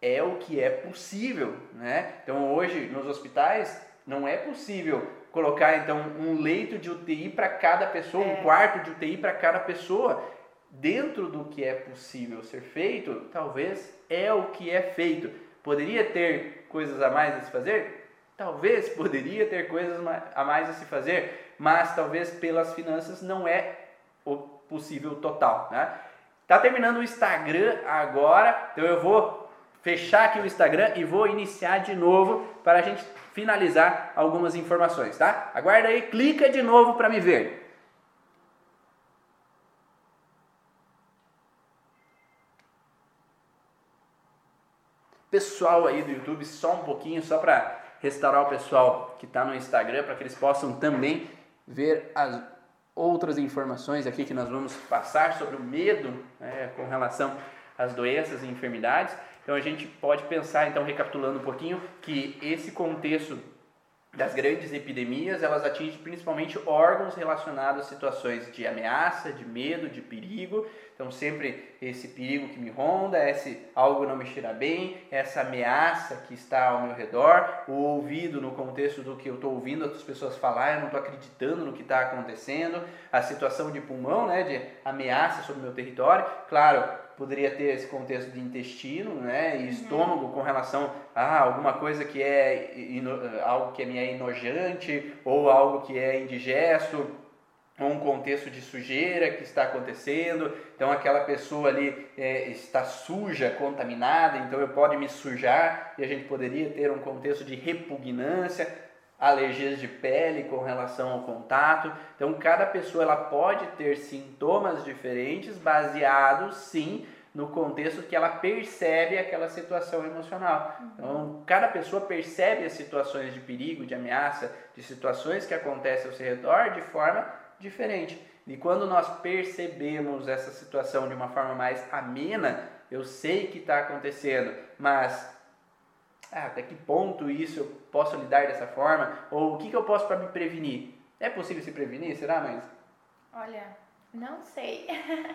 [SPEAKER 1] é o que é possível, né? Então hoje nos hospitais não é possível colocar então um leito de UTI para cada pessoa, é. um quarto de UTI para cada pessoa dentro do que é possível ser feito, talvez é o que é feito. Poderia ter coisas a mais a se fazer? talvez poderia ter coisas a mais a se fazer, mas talvez pelas finanças não é o possível total, né? Tá terminando o Instagram agora, então eu vou fechar aqui o Instagram e vou iniciar de novo para a gente finalizar algumas informações, tá? Aguarda aí, clica de novo para me ver. Pessoal aí do YouTube, só um pouquinho, só para restaurar o pessoal que está no Instagram, para que eles possam também ver as outras informações aqui que nós vamos passar sobre o medo né, com relação às doenças e enfermidades. Então a gente pode pensar, então recapitulando um pouquinho, que esse contexto das grandes epidemias, elas atingem principalmente órgãos relacionados a situações de ameaça, de medo, de perigo. Então, sempre esse perigo que me ronda, esse algo não me cheira bem, essa ameaça que está ao meu redor, o ouvido no contexto do que eu estou ouvindo outras pessoas falar, eu não estou acreditando no que está acontecendo, a situação de pulmão, né, de ameaça sobre o meu território. Claro, poderia ter esse contexto de intestino, né, e uhum. estômago com relação a alguma coisa que é algo que me é inojante ou algo que é indigesto, ou um contexto de sujeira que está acontecendo, então aquela pessoa ali é, está suja, contaminada, então eu pode me sujar e a gente poderia ter um contexto de repugnância, alergias de pele com relação ao contato. Então, cada pessoa ela pode ter sintomas diferentes baseados, sim, no contexto que ela percebe aquela situação emocional. Então, cada pessoa percebe as situações de perigo, de ameaça, de situações que acontecem ao seu redor de forma diferente. E quando nós percebemos essa situação de uma forma mais amena, eu sei que está acontecendo, mas ah, até que ponto isso eu posso lidar dessa forma? Ou o que, que eu posso para me prevenir? É possível se prevenir? Será, mas?
[SPEAKER 2] Olha, não sei.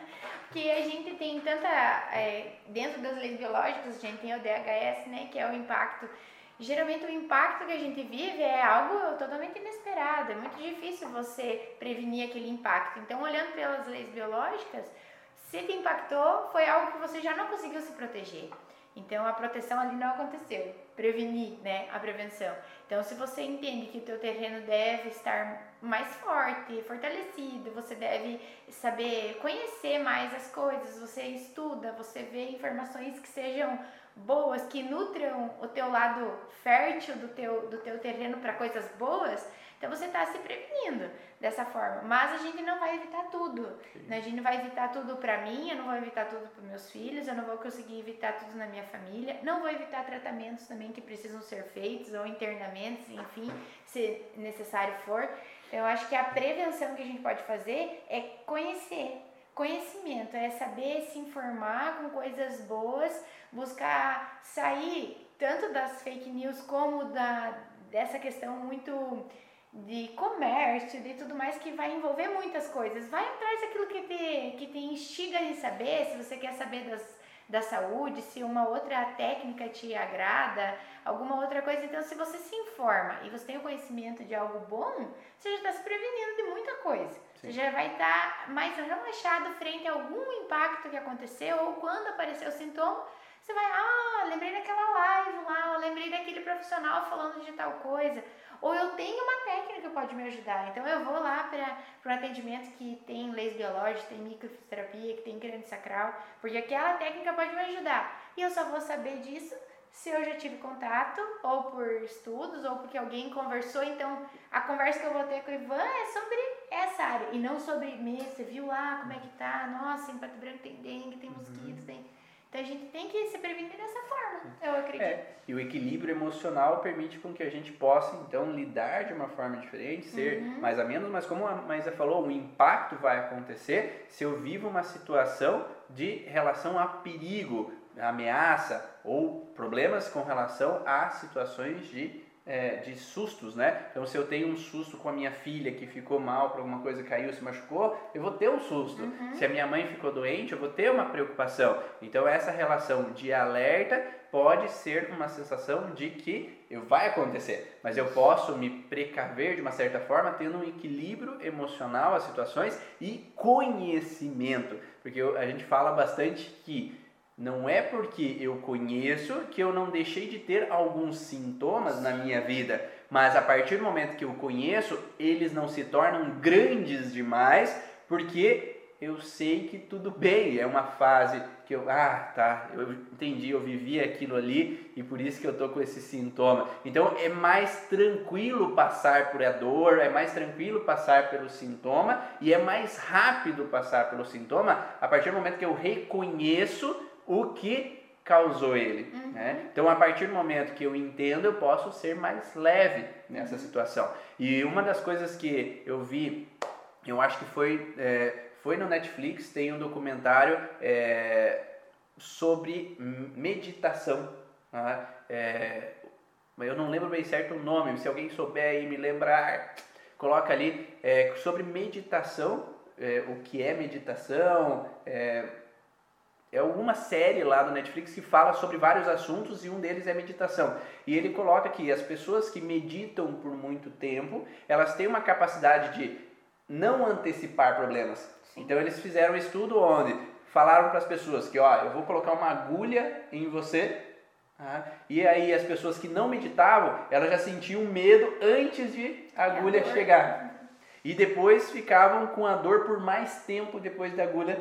[SPEAKER 2] Porque a gente tem tanta. É, dentro das leis biológicas, a gente tem o DHS, né? Que é o impacto. Geralmente o impacto que a gente vive é algo totalmente inesperado. É muito difícil você prevenir aquele impacto. Então, olhando pelas leis biológicas, se te impactou, foi algo que você já não conseguiu se proteger. Então a proteção ali não aconteceu, prevenir, né, a prevenção. Então se você entende que o teu terreno deve estar mais forte, fortalecido, você deve saber conhecer mais as coisas, você estuda, você vê informações que sejam boas, que nutram o teu lado fértil do teu, do teu terreno para coisas boas, então você está se prevenindo dessa forma. Mas a gente não vai evitar tudo. Né? A gente não vai evitar tudo para mim, eu não vou evitar tudo para meus filhos, eu não vou conseguir evitar tudo na minha família, não vou evitar tratamentos também que precisam ser feitos ou internamentos, enfim, se necessário for. Então, eu acho que a prevenção que a gente pode fazer é conhecer. Conhecimento é saber se informar com coisas boas, buscar sair tanto das fake news como da, dessa questão muito de comércio, de tudo mais que vai envolver muitas coisas. Vai atrás daquilo que te, que te instiga em saber, se você quer saber das, da saúde, se uma outra técnica te agrada, alguma outra coisa. Então, se você se informa e você tem o conhecimento de algo bom, você já está se prevenindo de muita coisa. Sim. Você já vai estar tá mais relaxado frente a algum impacto que aconteceu ou quando apareceu o sintoma. Você vai, ah, lembrei daquela live lá, lembrei daquele profissional falando de tal coisa ou eu tenho uma técnica que pode me ajudar. Então eu vou lá para um atendimento que tem leis biológicas, tem microfisioterapia, que tem crânio sacral, porque aquela técnica pode me ajudar. E eu só vou saber disso se eu já tive contato, ou por estudos, ou porque alguém conversou. Então a conversa que eu vou ter com o Ivan é sobre essa área e não sobre mim. Você viu lá como é que tá? Nossa, em Pato Branco tem dengue, tem mosquitos, uhum. tem então a gente tem que se prevenir dessa forma, eu acredito. É,
[SPEAKER 1] e o equilíbrio emocional permite com que a gente possa então lidar de uma forma diferente, ser uhum. mais a menos, mas como a Maísa falou, o impacto vai acontecer se eu vivo uma situação de relação a perigo, ameaça ou problemas com relação a situações de é, de sustos, né? Então, se eu tenho um susto com a minha filha que ficou mal por alguma coisa, caiu, se machucou, eu vou ter um susto. Uhum. Se a minha mãe ficou doente, eu vou ter uma preocupação. Então, essa relação de alerta pode ser uma sensação de que eu vai acontecer, mas eu posso me precaver de uma certa forma, tendo um equilíbrio emocional às situações e conhecimento, porque a gente fala bastante que não é porque eu conheço que eu não deixei de ter alguns sintomas na minha vida. Mas a partir do momento que eu conheço, eles não se tornam grandes demais, porque eu sei que tudo bem, é uma fase que eu, ah, tá, eu entendi, eu vivi aquilo ali e por isso que eu tô com esse sintoma. Então é mais tranquilo passar por a dor, é mais tranquilo passar pelo sintoma e é mais rápido passar pelo sintoma a partir do momento que eu reconheço o que causou ele. Uhum. Né? Então, a partir do momento que eu entendo, eu posso ser mais leve nessa uhum. situação. E uma das coisas que eu vi, eu acho que foi é, foi no Netflix, tem um documentário é, sobre meditação. Tá? É, eu não lembro bem certo o nome, se alguém souber e me lembrar, coloca ali é, sobre meditação, é, o que é meditação. É, é alguma série lá do Netflix que fala sobre vários assuntos e um deles é meditação. E ele coloca que as pessoas que meditam por muito tempo, elas têm uma capacidade de não antecipar problemas. Então eles fizeram um estudo onde falaram para as pessoas que, ó, eu vou colocar uma agulha em você, tá? e aí as pessoas que não meditavam, elas já sentiam medo antes de a agulha chegar. E depois ficavam com a dor por mais tempo depois da agulha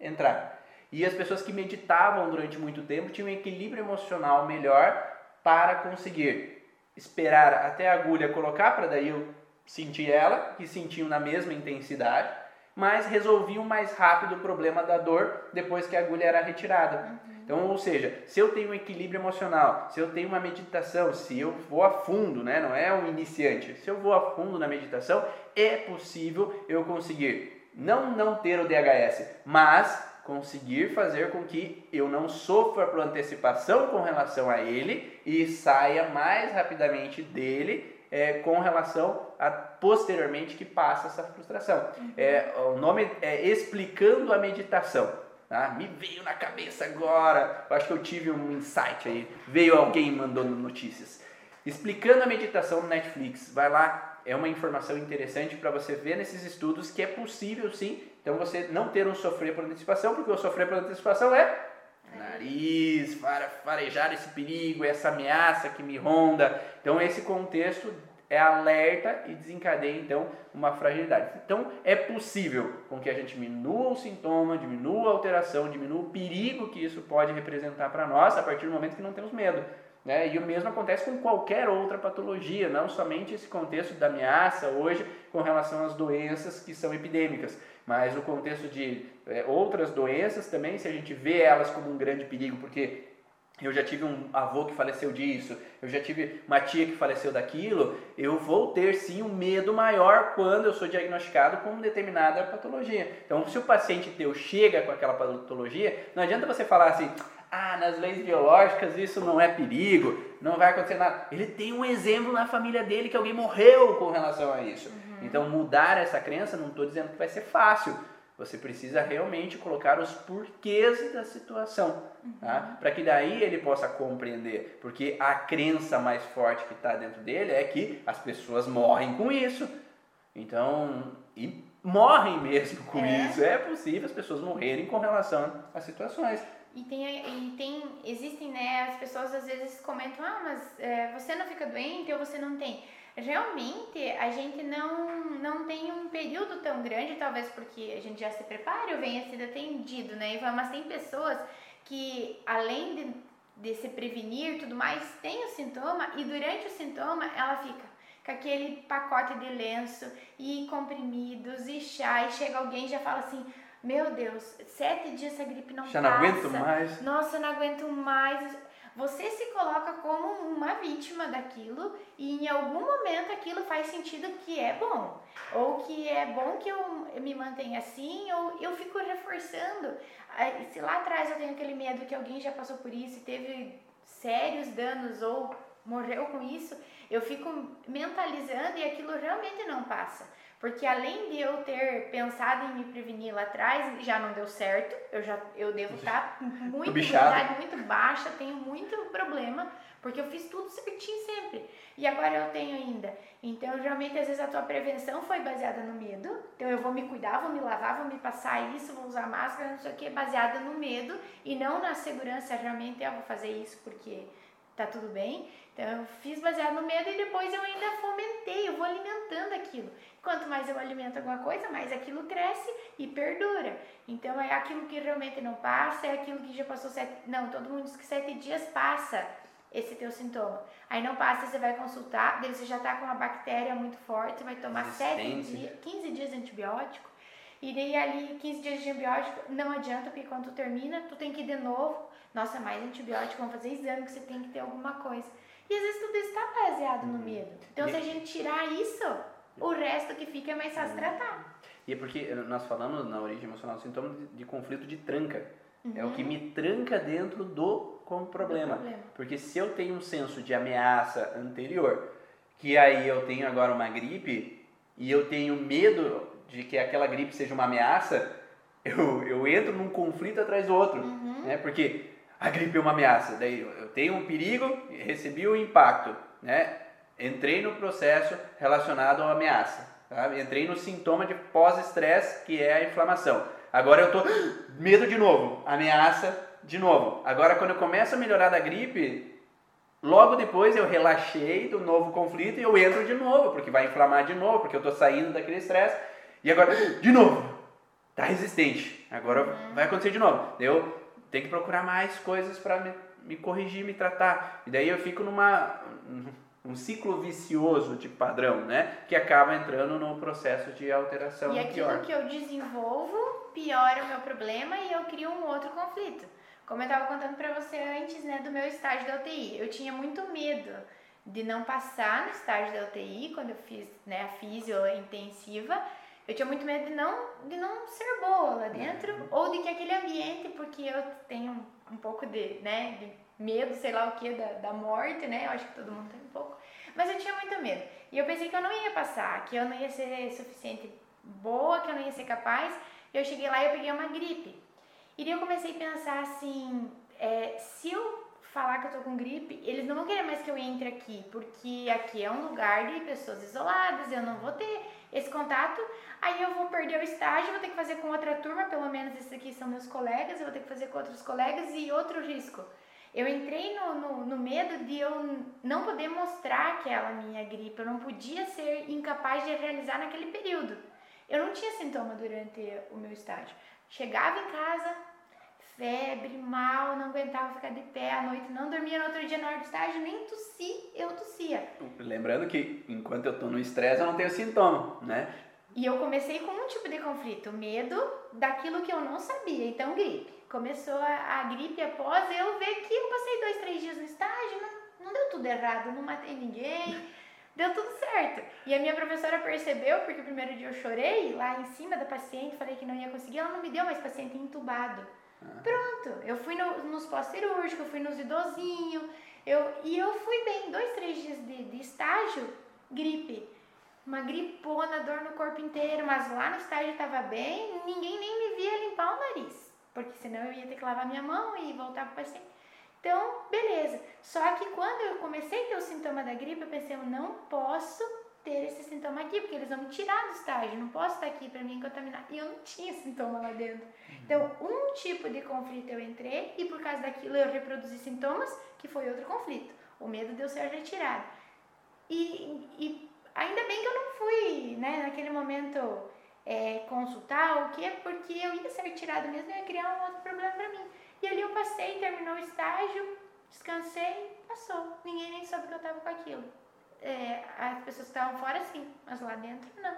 [SPEAKER 1] entrar. E as pessoas que meditavam durante muito tempo tinham um equilíbrio emocional melhor para conseguir esperar até a agulha colocar para daí eu sentir ela, que sentiam na mesma intensidade mas resolviam mais rápido o problema da dor depois que a agulha era retirada. Uhum. Então, ou seja, se eu tenho um equilíbrio emocional, se eu tenho uma meditação, se eu vou a fundo, né, não é um iniciante, se eu vou a fundo na meditação, é possível eu conseguir não não ter o DHS, mas conseguir fazer com que eu não sofra por antecipação com relação a ele e saia mais rapidamente dele é, com relação a posteriormente que passa essa frustração. Uhum. É, o nome é Explicando a Meditação. Tá? Me veio na cabeça agora, eu acho que eu tive um insight aí, veio alguém mandando notícias. Explicando a meditação no Netflix, vai lá, é uma informação interessante para você ver nesses estudos que é possível sim, então você não ter um sofrer por antecipação, porque o sofrer por antecipação é nariz, farejar esse perigo, essa ameaça que me ronda. Então esse contexto é alerta e desencadeia então uma fragilidade. Então é possível com que a gente diminua o sintoma, diminua a alteração, diminua o perigo que isso pode representar para nós a partir do momento que não temos medo. Né? E o mesmo acontece com qualquer outra patologia, não somente esse contexto da ameaça hoje com relação às doenças que são epidêmicas, mas o contexto de é, outras doenças também, se a gente vê elas como um grande perigo, porque eu já tive um avô que faleceu disso, eu já tive uma tia que faleceu daquilo, eu vou ter sim um medo maior quando eu sou diagnosticado com determinada patologia. Então, se o paciente teu chega com aquela patologia, não adianta você falar assim, ah, nas leis biológicas isso não é perigo, não vai acontecer nada. Ele tem um exemplo na família dele que alguém morreu com relação a isso. Então, mudar essa crença, não estou dizendo que vai ser fácil, você precisa realmente colocar os porquês da situação, tá? Uhum. para que daí ele possa compreender. Porque a crença mais forte que está dentro dele é que as pessoas morrem com isso. Então, e morrem mesmo com é. isso. É possível as pessoas morrerem com relação às situações.
[SPEAKER 2] E tem, e tem, existem, né, as pessoas às vezes comentam, ah, mas é, você não fica doente ou você não tem realmente a gente não, não tem um período tão grande, talvez porque a gente já se prepara ou venha sido atendido, né? Mas tem pessoas que, além de, de se prevenir tudo mais, tem o sintoma e durante o sintoma ela fica com aquele pacote de lenço e comprimidos e chá e chega alguém e já fala assim meu Deus, sete dias essa gripe não
[SPEAKER 1] já
[SPEAKER 2] passa.
[SPEAKER 1] Já não aguento mais.
[SPEAKER 2] Nossa, eu não aguento mais você se coloca como uma vítima daquilo e em algum momento aquilo faz sentido que é bom, ou que é bom que eu me mantenha assim, ou eu fico reforçando. Se lá atrás eu tenho aquele medo que alguém já passou por isso e teve sérios danos ou morreu com isso, eu fico mentalizando e aquilo realmente não passa. Porque além de eu ter pensado em me prevenir lá atrás, já não deu certo. Eu já eu devo estar muito imunidade muito baixa, tenho muito problema, porque eu fiz tudo certinho sempre. E agora eu tenho ainda. Então, geralmente às vezes a tua prevenção foi baseada no medo. Então eu vou me cuidar, vou me lavar, vou me passar isso, vou usar máscara, não sei o que, baseada no medo e não na segurança. Realmente eu vou fazer isso porque tá tudo bem. Então eu fiz baseado no medo e depois eu ainda fomentei, eu vou alimentando aquilo. Quanto mais eu alimento alguma coisa, mais aquilo cresce e perdura. Então é aquilo que realmente não passa, é aquilo que já passou sete. Não, todo mundo diz que sete dias passa esse teu sintoma. Aí não passa, você vai consultar, daí você já tá com uma bactéria muito forte, vai tomar sete dias, 15 dias de antibiótico. E daí ali 15 dias de antibiótico não adianta, porque quando tu termina, tu tem que ir de novo. Nossa, mais antibiótico, vamos fazer exame que você tem que ter alguma coisa. E às vezes tudo isso está baseado no uhum. medo. Então se a gente tirar isso, o resto que fica é mais fácil uhum. tratar.
[SPEAKER 1] E é porque nós falamos na origem emocional do sintoma de, de conflito de tranca. Uhum. É o que uhum. me tranca dentro do problema. problema. Porque se eu tenho um senso de ameaça anterior, que aí eu tenho agora uma gripe e eu tenho medo de que aquela gripe seja uma ameaça, eu, eu entro num conflito atrás do outro. Uhum. Né? Porque a gripe é uma ameaça, daí eu tenho um perigo, recebi o um impacto, né? entrei no processo relacionado à ameaça. Tá? Entrei no sintoma de pós-estresse, que é a inflamação. Agora eu tô medo de novo, ameaça de novo. Agora quando eu começo a melhorar da gripe, logo depois eu relaxei do novo conflito e eu entro de novo, porque vai inflamar de novo, porque eu tô saindo daquele estresse. E agora, de novo, tá resistente. Agora uhum. vai acontecer de novo. Eu tenho que procurar mais coisas para me, me corrigir, me tratar. E daí eu fico numa um ciclo vicioso de padrão, né? Que acaba entrando no processo de alteração
[SPEAKER 2] e aquilo
[SPEAKER 1] pior.
[SPEAKER 2] que eu desenvolvo piora o meu problema e eu crio um outro conflito. Como eu estava contando para você antes, né, do meu estágio da UTI, eu tinha muito medo de não passar no estágio da UTI quando eu fiz, né, a fisio intensiva. Eu tinha muito medo de não, de não ser boa lá dentro uhum. ou de que aquele ambiente, porque eu tenho um pouco de, né, de medo, sei lá o que, da, da morte, né? Eu acho que todo mundo tem um pouco. Mas eu tinha muito medo. E eu pensei que eu não ia passar, que eu não ia ser suficiente boa, que eu não ia ser capaz. E eu cheguei lá e eu peguei uma gripe. E daí eu comecei a pensar assim, é, se eu falar que eu tô com gripe, eles não vão querer mais que eu entre aqui, porque aqui é um lugar de pessoas isoladas, eu não vou ter esse contato, aí eu vou perder o estágio, vou ter que fazer com outra turma, pelo menos esses aqui são meus colegas, eu vou ter que fazer com outros colegas e outro risco. Eu entrei no, no, no, medo de eu não poder mostrar aquela minha gripe, eu não podia ser incapaz de realizar naquele período. Eu não tinha sintoma durante o meu estágio. Chegava em casa, febre, mal, não aguentava ficar de pé à noite, não dormia no outro dia na hora do estágio, nem tossi, eu tossia.
[SPEAKER 1] Lembrando que enquanto eu tô no estresse eu não tenho sintoma, né?
[SPEAKER 2] E eu comecei com um tipo de conflito, medo daquilo que eu não sabia, então gripe. Começou a, a gripe após eu ver que eu passei dois, três dias no estágio, não, não deu tudo errado, não matei ninguém, deu tudo certo. E a minha professora percebeu, porque o primeiro dia eu chorei lá em cima da paciente, falei que não ia conseguir, ela não me deu mais paciente entubado. Ah. Pronto, eu fui no, nos pós-cirúrgicos, fui nos idosinhos, eu, e eu fui bem, dois, três dias de, de estágio, gripe uma gripona, dor no corpo inteiro, mas lá no estágio estava bem, ninguém nem me via limpar o nariz, porque senão eu ia ter que lavar minha mão e voltar para o paciente. Então, beleza. Só que quando eu comecei a ter o sintoma da gripe, eu pensei, eu não posso ter esse sintoma aqui, porque eles vão me tirar do estágio, não posso estar aqui para me contaminar. E eu não tinha sintoma lá dentro. Então, um tipo de conflito eu entrei e por causa daquilo eu reproduzi sintomas, que foi outro conflito. O medo de eu ser retirado. E, e Ainda bem que eu não fui, né, naquele momento é, consultar o que, porque eu ia ser tirado mesmo e ia criar um outro problema para mim. E ali eu passei, terminou o estágio, descansei, passou. Ninguém nem soube que eu tava com aquilo. É, as pessoas estavam fora sim, mas lá dentro não.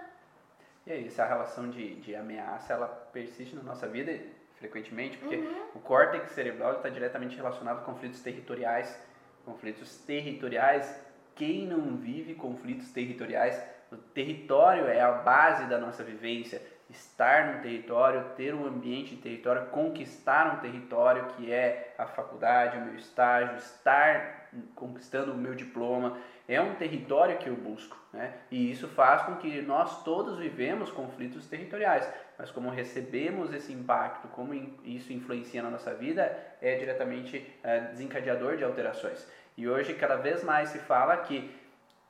[SPEAKER 1] E aí, essa relação de, de ameaça, ela persiste na nossa vida frequentemente, porque uhum. o córtex cerebral está diretamente relacionado a conflitos territoriais. Conflitos territoriais quem não vive conflitos territoriais? O território é a base da nossa vivência. Estar no território, ter um ambiente de território, conquistar um território que é a faculdade, o meu estágio, estar conquistando o meu diploma, é um território que eu busco, né? E isso faz com que nós todos vivemos conflitos territoriais, mas como recebemos esse impacto, como isso influencia na nossa vida, é diretamente é, desencadeador de alterações. E hoje cada vez mais se fala que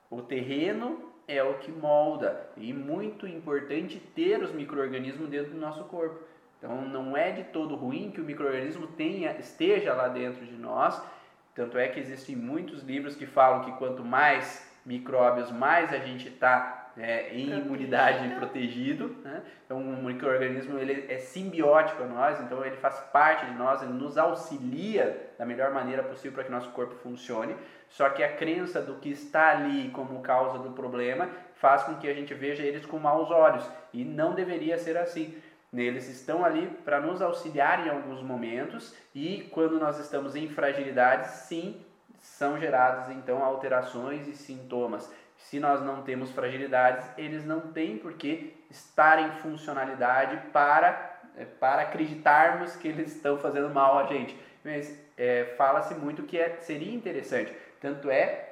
[SPEAKER 1] o terreno é o que molda e muito importante ter os microorganismos dentro do nosso corpo. Então não é de todo ruim que o microorganismo tenha esteja lá dentro de nós Tanto é que existem muitos livros que falam que quanto mais micróbios, mais a gente está é, em protegido. imunidade protegido. Né? Então, um microorganismo ele é simbiótico a nós, então ele faz parte de nós, ele nos auxilia da melhor maneira possível para que nosso corpo funcione. Só que a crença do que está ali como causa do problema faz com que a gente veja eles com maus olhos e não deveria ser assim. Eles estão ali para nos auxiliar em alguns momentos e quando nós estamos em fragilidade, sim, são geradas então alterações e sintomas. Se nós não temos fragilidades, eles não têm por que estar em funcionalidade para, é, para acreditarmos que eles estão fazendo mal a gente. Mas é, fala-se muito que é, seria interessante. Tanto é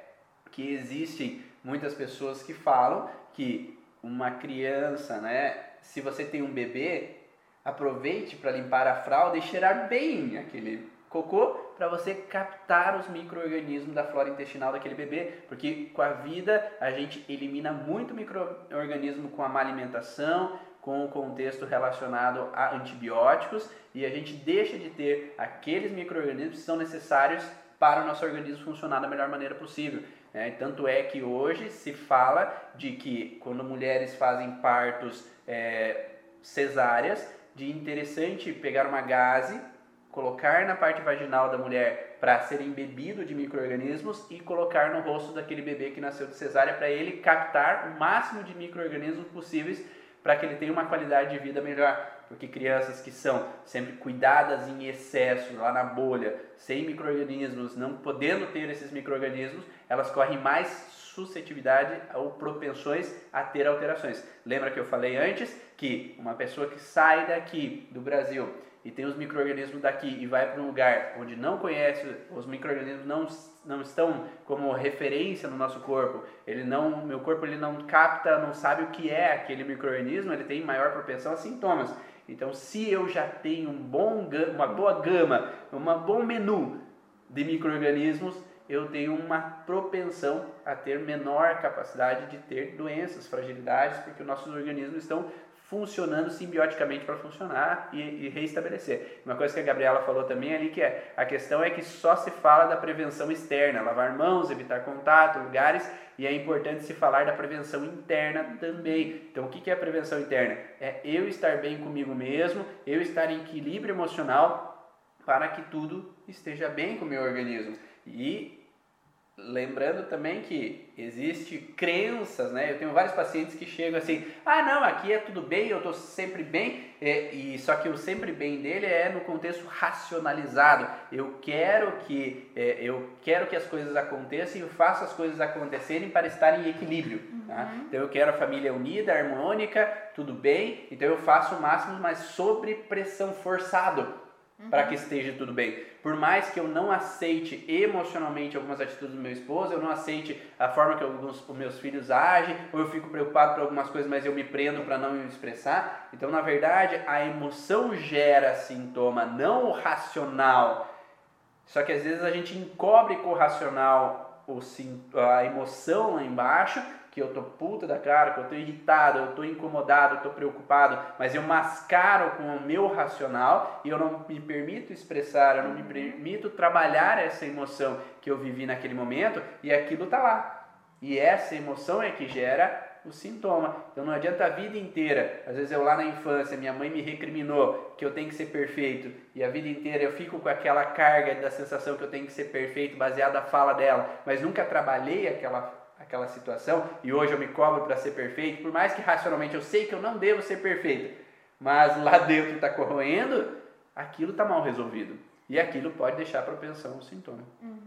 [SPEAKER 1] que existem muitas pessoas que falam que uma criança, né, se você tem um bebê, aproveite para limpar a fralda e cheirar bem aquele cocô para você captar os micro-organismos da flora intestinal daquele bebê, porque com a vida a gente elimina muito micro-organismo com a má alimentação, com o contexto relacionado a antibióticos e a gente deixa de ter aqueles micro-organismos que são necessários para o nosso organismo funcionar da melhor maneira possível. É, tanto é que hoje se fala de que quando mulheres fazem partos é, cesáreas, de interessante pegar uma gase colocar na parte vaginal da mulher para ser embebido de micro-organismos e colocar no rosto daquele bebê que nasceu de cesárea para ele captar o máximo de micro-organismos possíveis para que ele tenha uma qualidade de vida melhor. Porque crianças que são sempre cuidadas em excesso, lá na bolha, sem micro-organismos, não podendo ter esses micro-organismos, elas correm mais suscetibilidade ou propensões a ter alterações. Lembra que eu falei antes que uma pessoa que sai daqui do Brasil e tem os micro-organismos daqui e vai para um lugar onde não conhece, os micro-organismos não, não estão como referência no nosso corpo, ele não, meu corpo ele não capta, não sabe o que é aquele micro-organismo, ele tem maior propensão a sintomas. Então, se eu já tenho um bom, uma boa gama, um bom menu de micro-organismos, eu tenho uma propensão a ter menor capacidade de ter doenças, fragilidades, porque os nossos organismos estão funcionando simbioticamente para funcionar e, e, reestabelecer. Uma coisa que a Gabriela falou também ali que é a questão é que só se fala da prevenção externa, lavar mãos, evitar contato, lugares, e é importante se falar da prevenção interna também. Então, o que é a prevenção interna? É eu estar bem comigo mesmo, eu estar em equilíbrio emocional para que tudo esteja bem com o meu organismo. E Lembrando também que existe crenças, né? Eu tenho vários pacientes que chegam assim, ah não, aqui é tudo bem, eu estou sempre bem, é, e só que o sempre bem dele é no contexto racionalizado. Eu quero que é, eu quero que as coisas aconteçam e eu faço as coisas acontecerem para estar em equilíbrio. Tá? Uhum. Tá? Então eu quero a família unida, harmônica, tudo bem. Então eu faço o máximo, mas sobre pressão forçado para que esteja tudo bem. Por mais que eu não aceite emocionalmente algumas atitudes do meu esposo, eu não aceite a forma que alguns os meus filhos agem, ou eu fico preocupado por algumas coisas, mas eu me prendo para não me expressar. Então, na verdade, a emoção gera sintoma, não o racional. Só que às vezes a gente encobre com o racional a emoção lá embaixo que eu tô puta da cara, que eu tô irritado, eu tô incomodado, eu tô preocupado, mas eu mascaro com o meu racional e eu não me permito expressar, eu não me permito trabalhar essa emoção que eu vivi naquele momento e aquilo tá lá. E essa emoção é que gera o sintoma. Então não adianta a vida inteira. Às vezes eu lá na infância, minha mãe me recriminou que eu tenho que ser perfeito e a vida inteira eu fico com aquela carga da sensação que eu tenho que ser perfeito baseada na fala dela, mas nunca trabalhei aquela aquela situação e hoje eu me cobro para ser perfeito, por mais que racionalmente eu sei que eu não devo ser perfeito, mas lá dentro está corroendo, aquilo está mal resolvido. E aquilo pode deixar propensão ao sintoma.
[SPEAKER 2] Uhum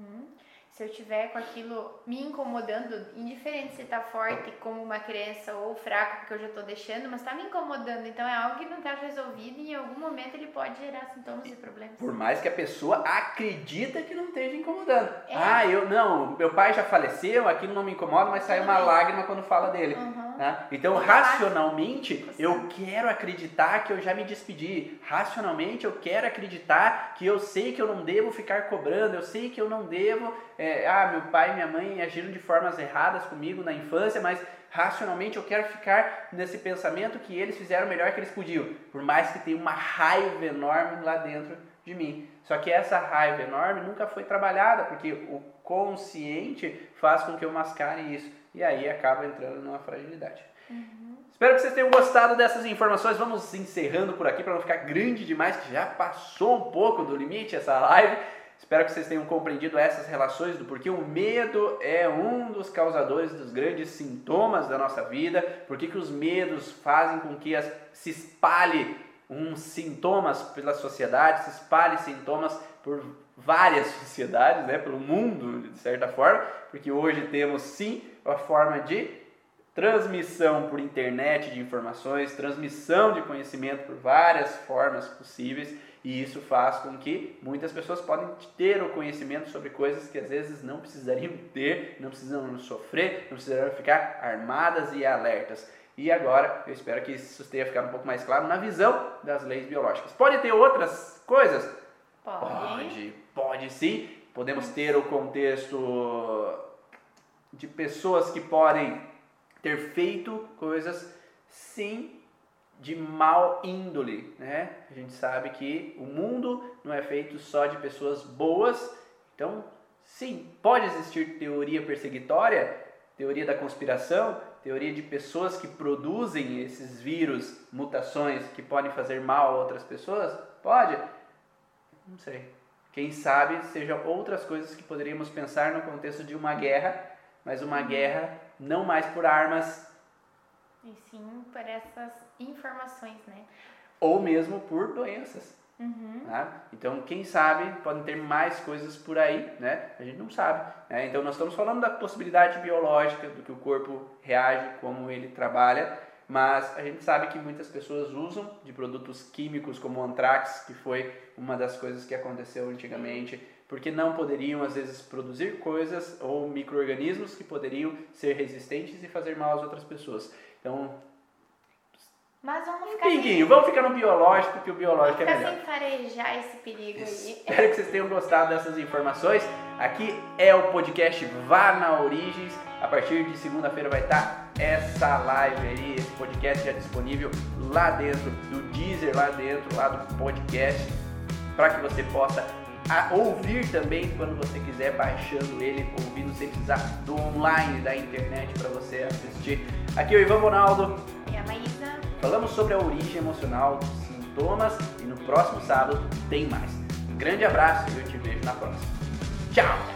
[SPEAKER 2] se eu tiver com aquilo me incomodando, indiferente se está forte como uma criança ou fraco, porque eu já estou deixando, mas está me incomodando, então é algo que não está resolvido e em algum momento ele pode gerar sintomas e problemas.
[SPEAKER 1] Por mais que a pessoa acredita que não esteja incomodando. É. Ah, eu não, meu pai já faleceu, aquilo não me incomoda, mas sai uma lágrima quando fala dele. Uhum. Né? Então, racionalmente, eu quero acreditar que eu já me despedi. Racionalmente, eu quero acreditar que eu sei que eu não devo ficar cobrando, eu sei que eu não devo é, ah, meu pai e minha mãe agiram de formas erradas comigo na infância, mas racionalmente eu quero ficar nesse pensamento que eles fizeram o melhor que eles podiam, por mais que tenha uma raiva enorme lá dentro de mim. Só que essa raiva enorme nunca foi trabalhada, porque o consciente faz com que eu mascare isso. E aí acaba entrando numa fragilidade. Uhum. Espero que vocês tenham gostado dessas informações. Vamos encerrando por aqui para não ficar grande demais, que já passou um pouco do limite essa live. Espero que vocês tenham compreendido essas relações do porquê o medo é um dos causadores dos grandes sintomas da nossa vida, porque que os medos fazem com que as, se espalhe uns sintomas pela sociedade, se espalhe sintomas por várias sociedades, né, pelo mundo, de certa forma, porque hoje temos sim a forma de transmissão por internet de informações, transmissão de conhecimento por várias formas possíveis, e isso faz com que muitas pessoas podem ter o conhecimento sobre coisas que às vezes não precisariam ter, não precisam sofrer, não precisariam ficar armadas e alertas. E agora eu espero que isso tenha ficado um pouco mais claro na visão das leis biológicas. Pode ter outras coisas?
[SPEAKER 2] Pode.
[SPEAKER 1] Pode, pode sim. Podemos ter o contexto de pessoas que podem ter feito coisas sim de mal índole, né? A gente sabe que o mundo não é feito só de pessoas boas, então sim, pode existir teoria perseguitória, teoria da conspiração, teoria de pessoas que produzem esses vírus, mutações que podem fazer mal a outras pessoas? Pode? Não sei. Quem sabe sejam outras coisas que poderíamos pensar no contexto de uma guerra, mas uma guerra não mais por armas.
[SPEAKER 2] E sim por essas informações, né?
[SPEAKER 1] Ou mesmo por doenças.
[SPEAKER 2] Uhum.
[SPEAKER 1] Né? Então, quem sabe, podem ter mais coisas por aí, né? A gente não sabe. Né? Então, nós estamos falando da possibilidade biológica, do que o corpo reage, como ele trabalha, mas a gente sabe que muitas pessoas usam de produtos químicos como o antrax, que foi uma das coisas que aconteceu antigamente, porque não poderiam às vezes produzir coisas ou micro-organismos que poderiam ser resistentes e fazer mal às outras pessoas. Então,
[SPEAKER 2] mas vamos
[SPEAKER 1] ficar. Pinguinho, sem... vamos ficar no biológico, que o biológico
[SPEAKER 2] é
[SPEAKER 1] melhor.
[SPEAKER 2] Sem farejar esse perigo aí.
[SPEAKER 1] Espero que vocês tenham gostado dessas informações. Aqui é o podcast Vá na Origens. A partir de segunda-feira vai estar essa live aí, esse podcast já disponível lá dentro do Deezer, lá dentro, lá do podcast, para que você possa ouvir também quando você quiser, baixando ele, ouvindo sem precisar do online, da internet para você assistir. Aqui é o Ivan Ronaldo.
[SPEAKER 2] E a Maísa.
[SPEAKER 1] Falamos sobre a origem emocional dos sintomas e no próximo sábado tem mais. Um grande abraço e eu te vejo na próxima. Tchau!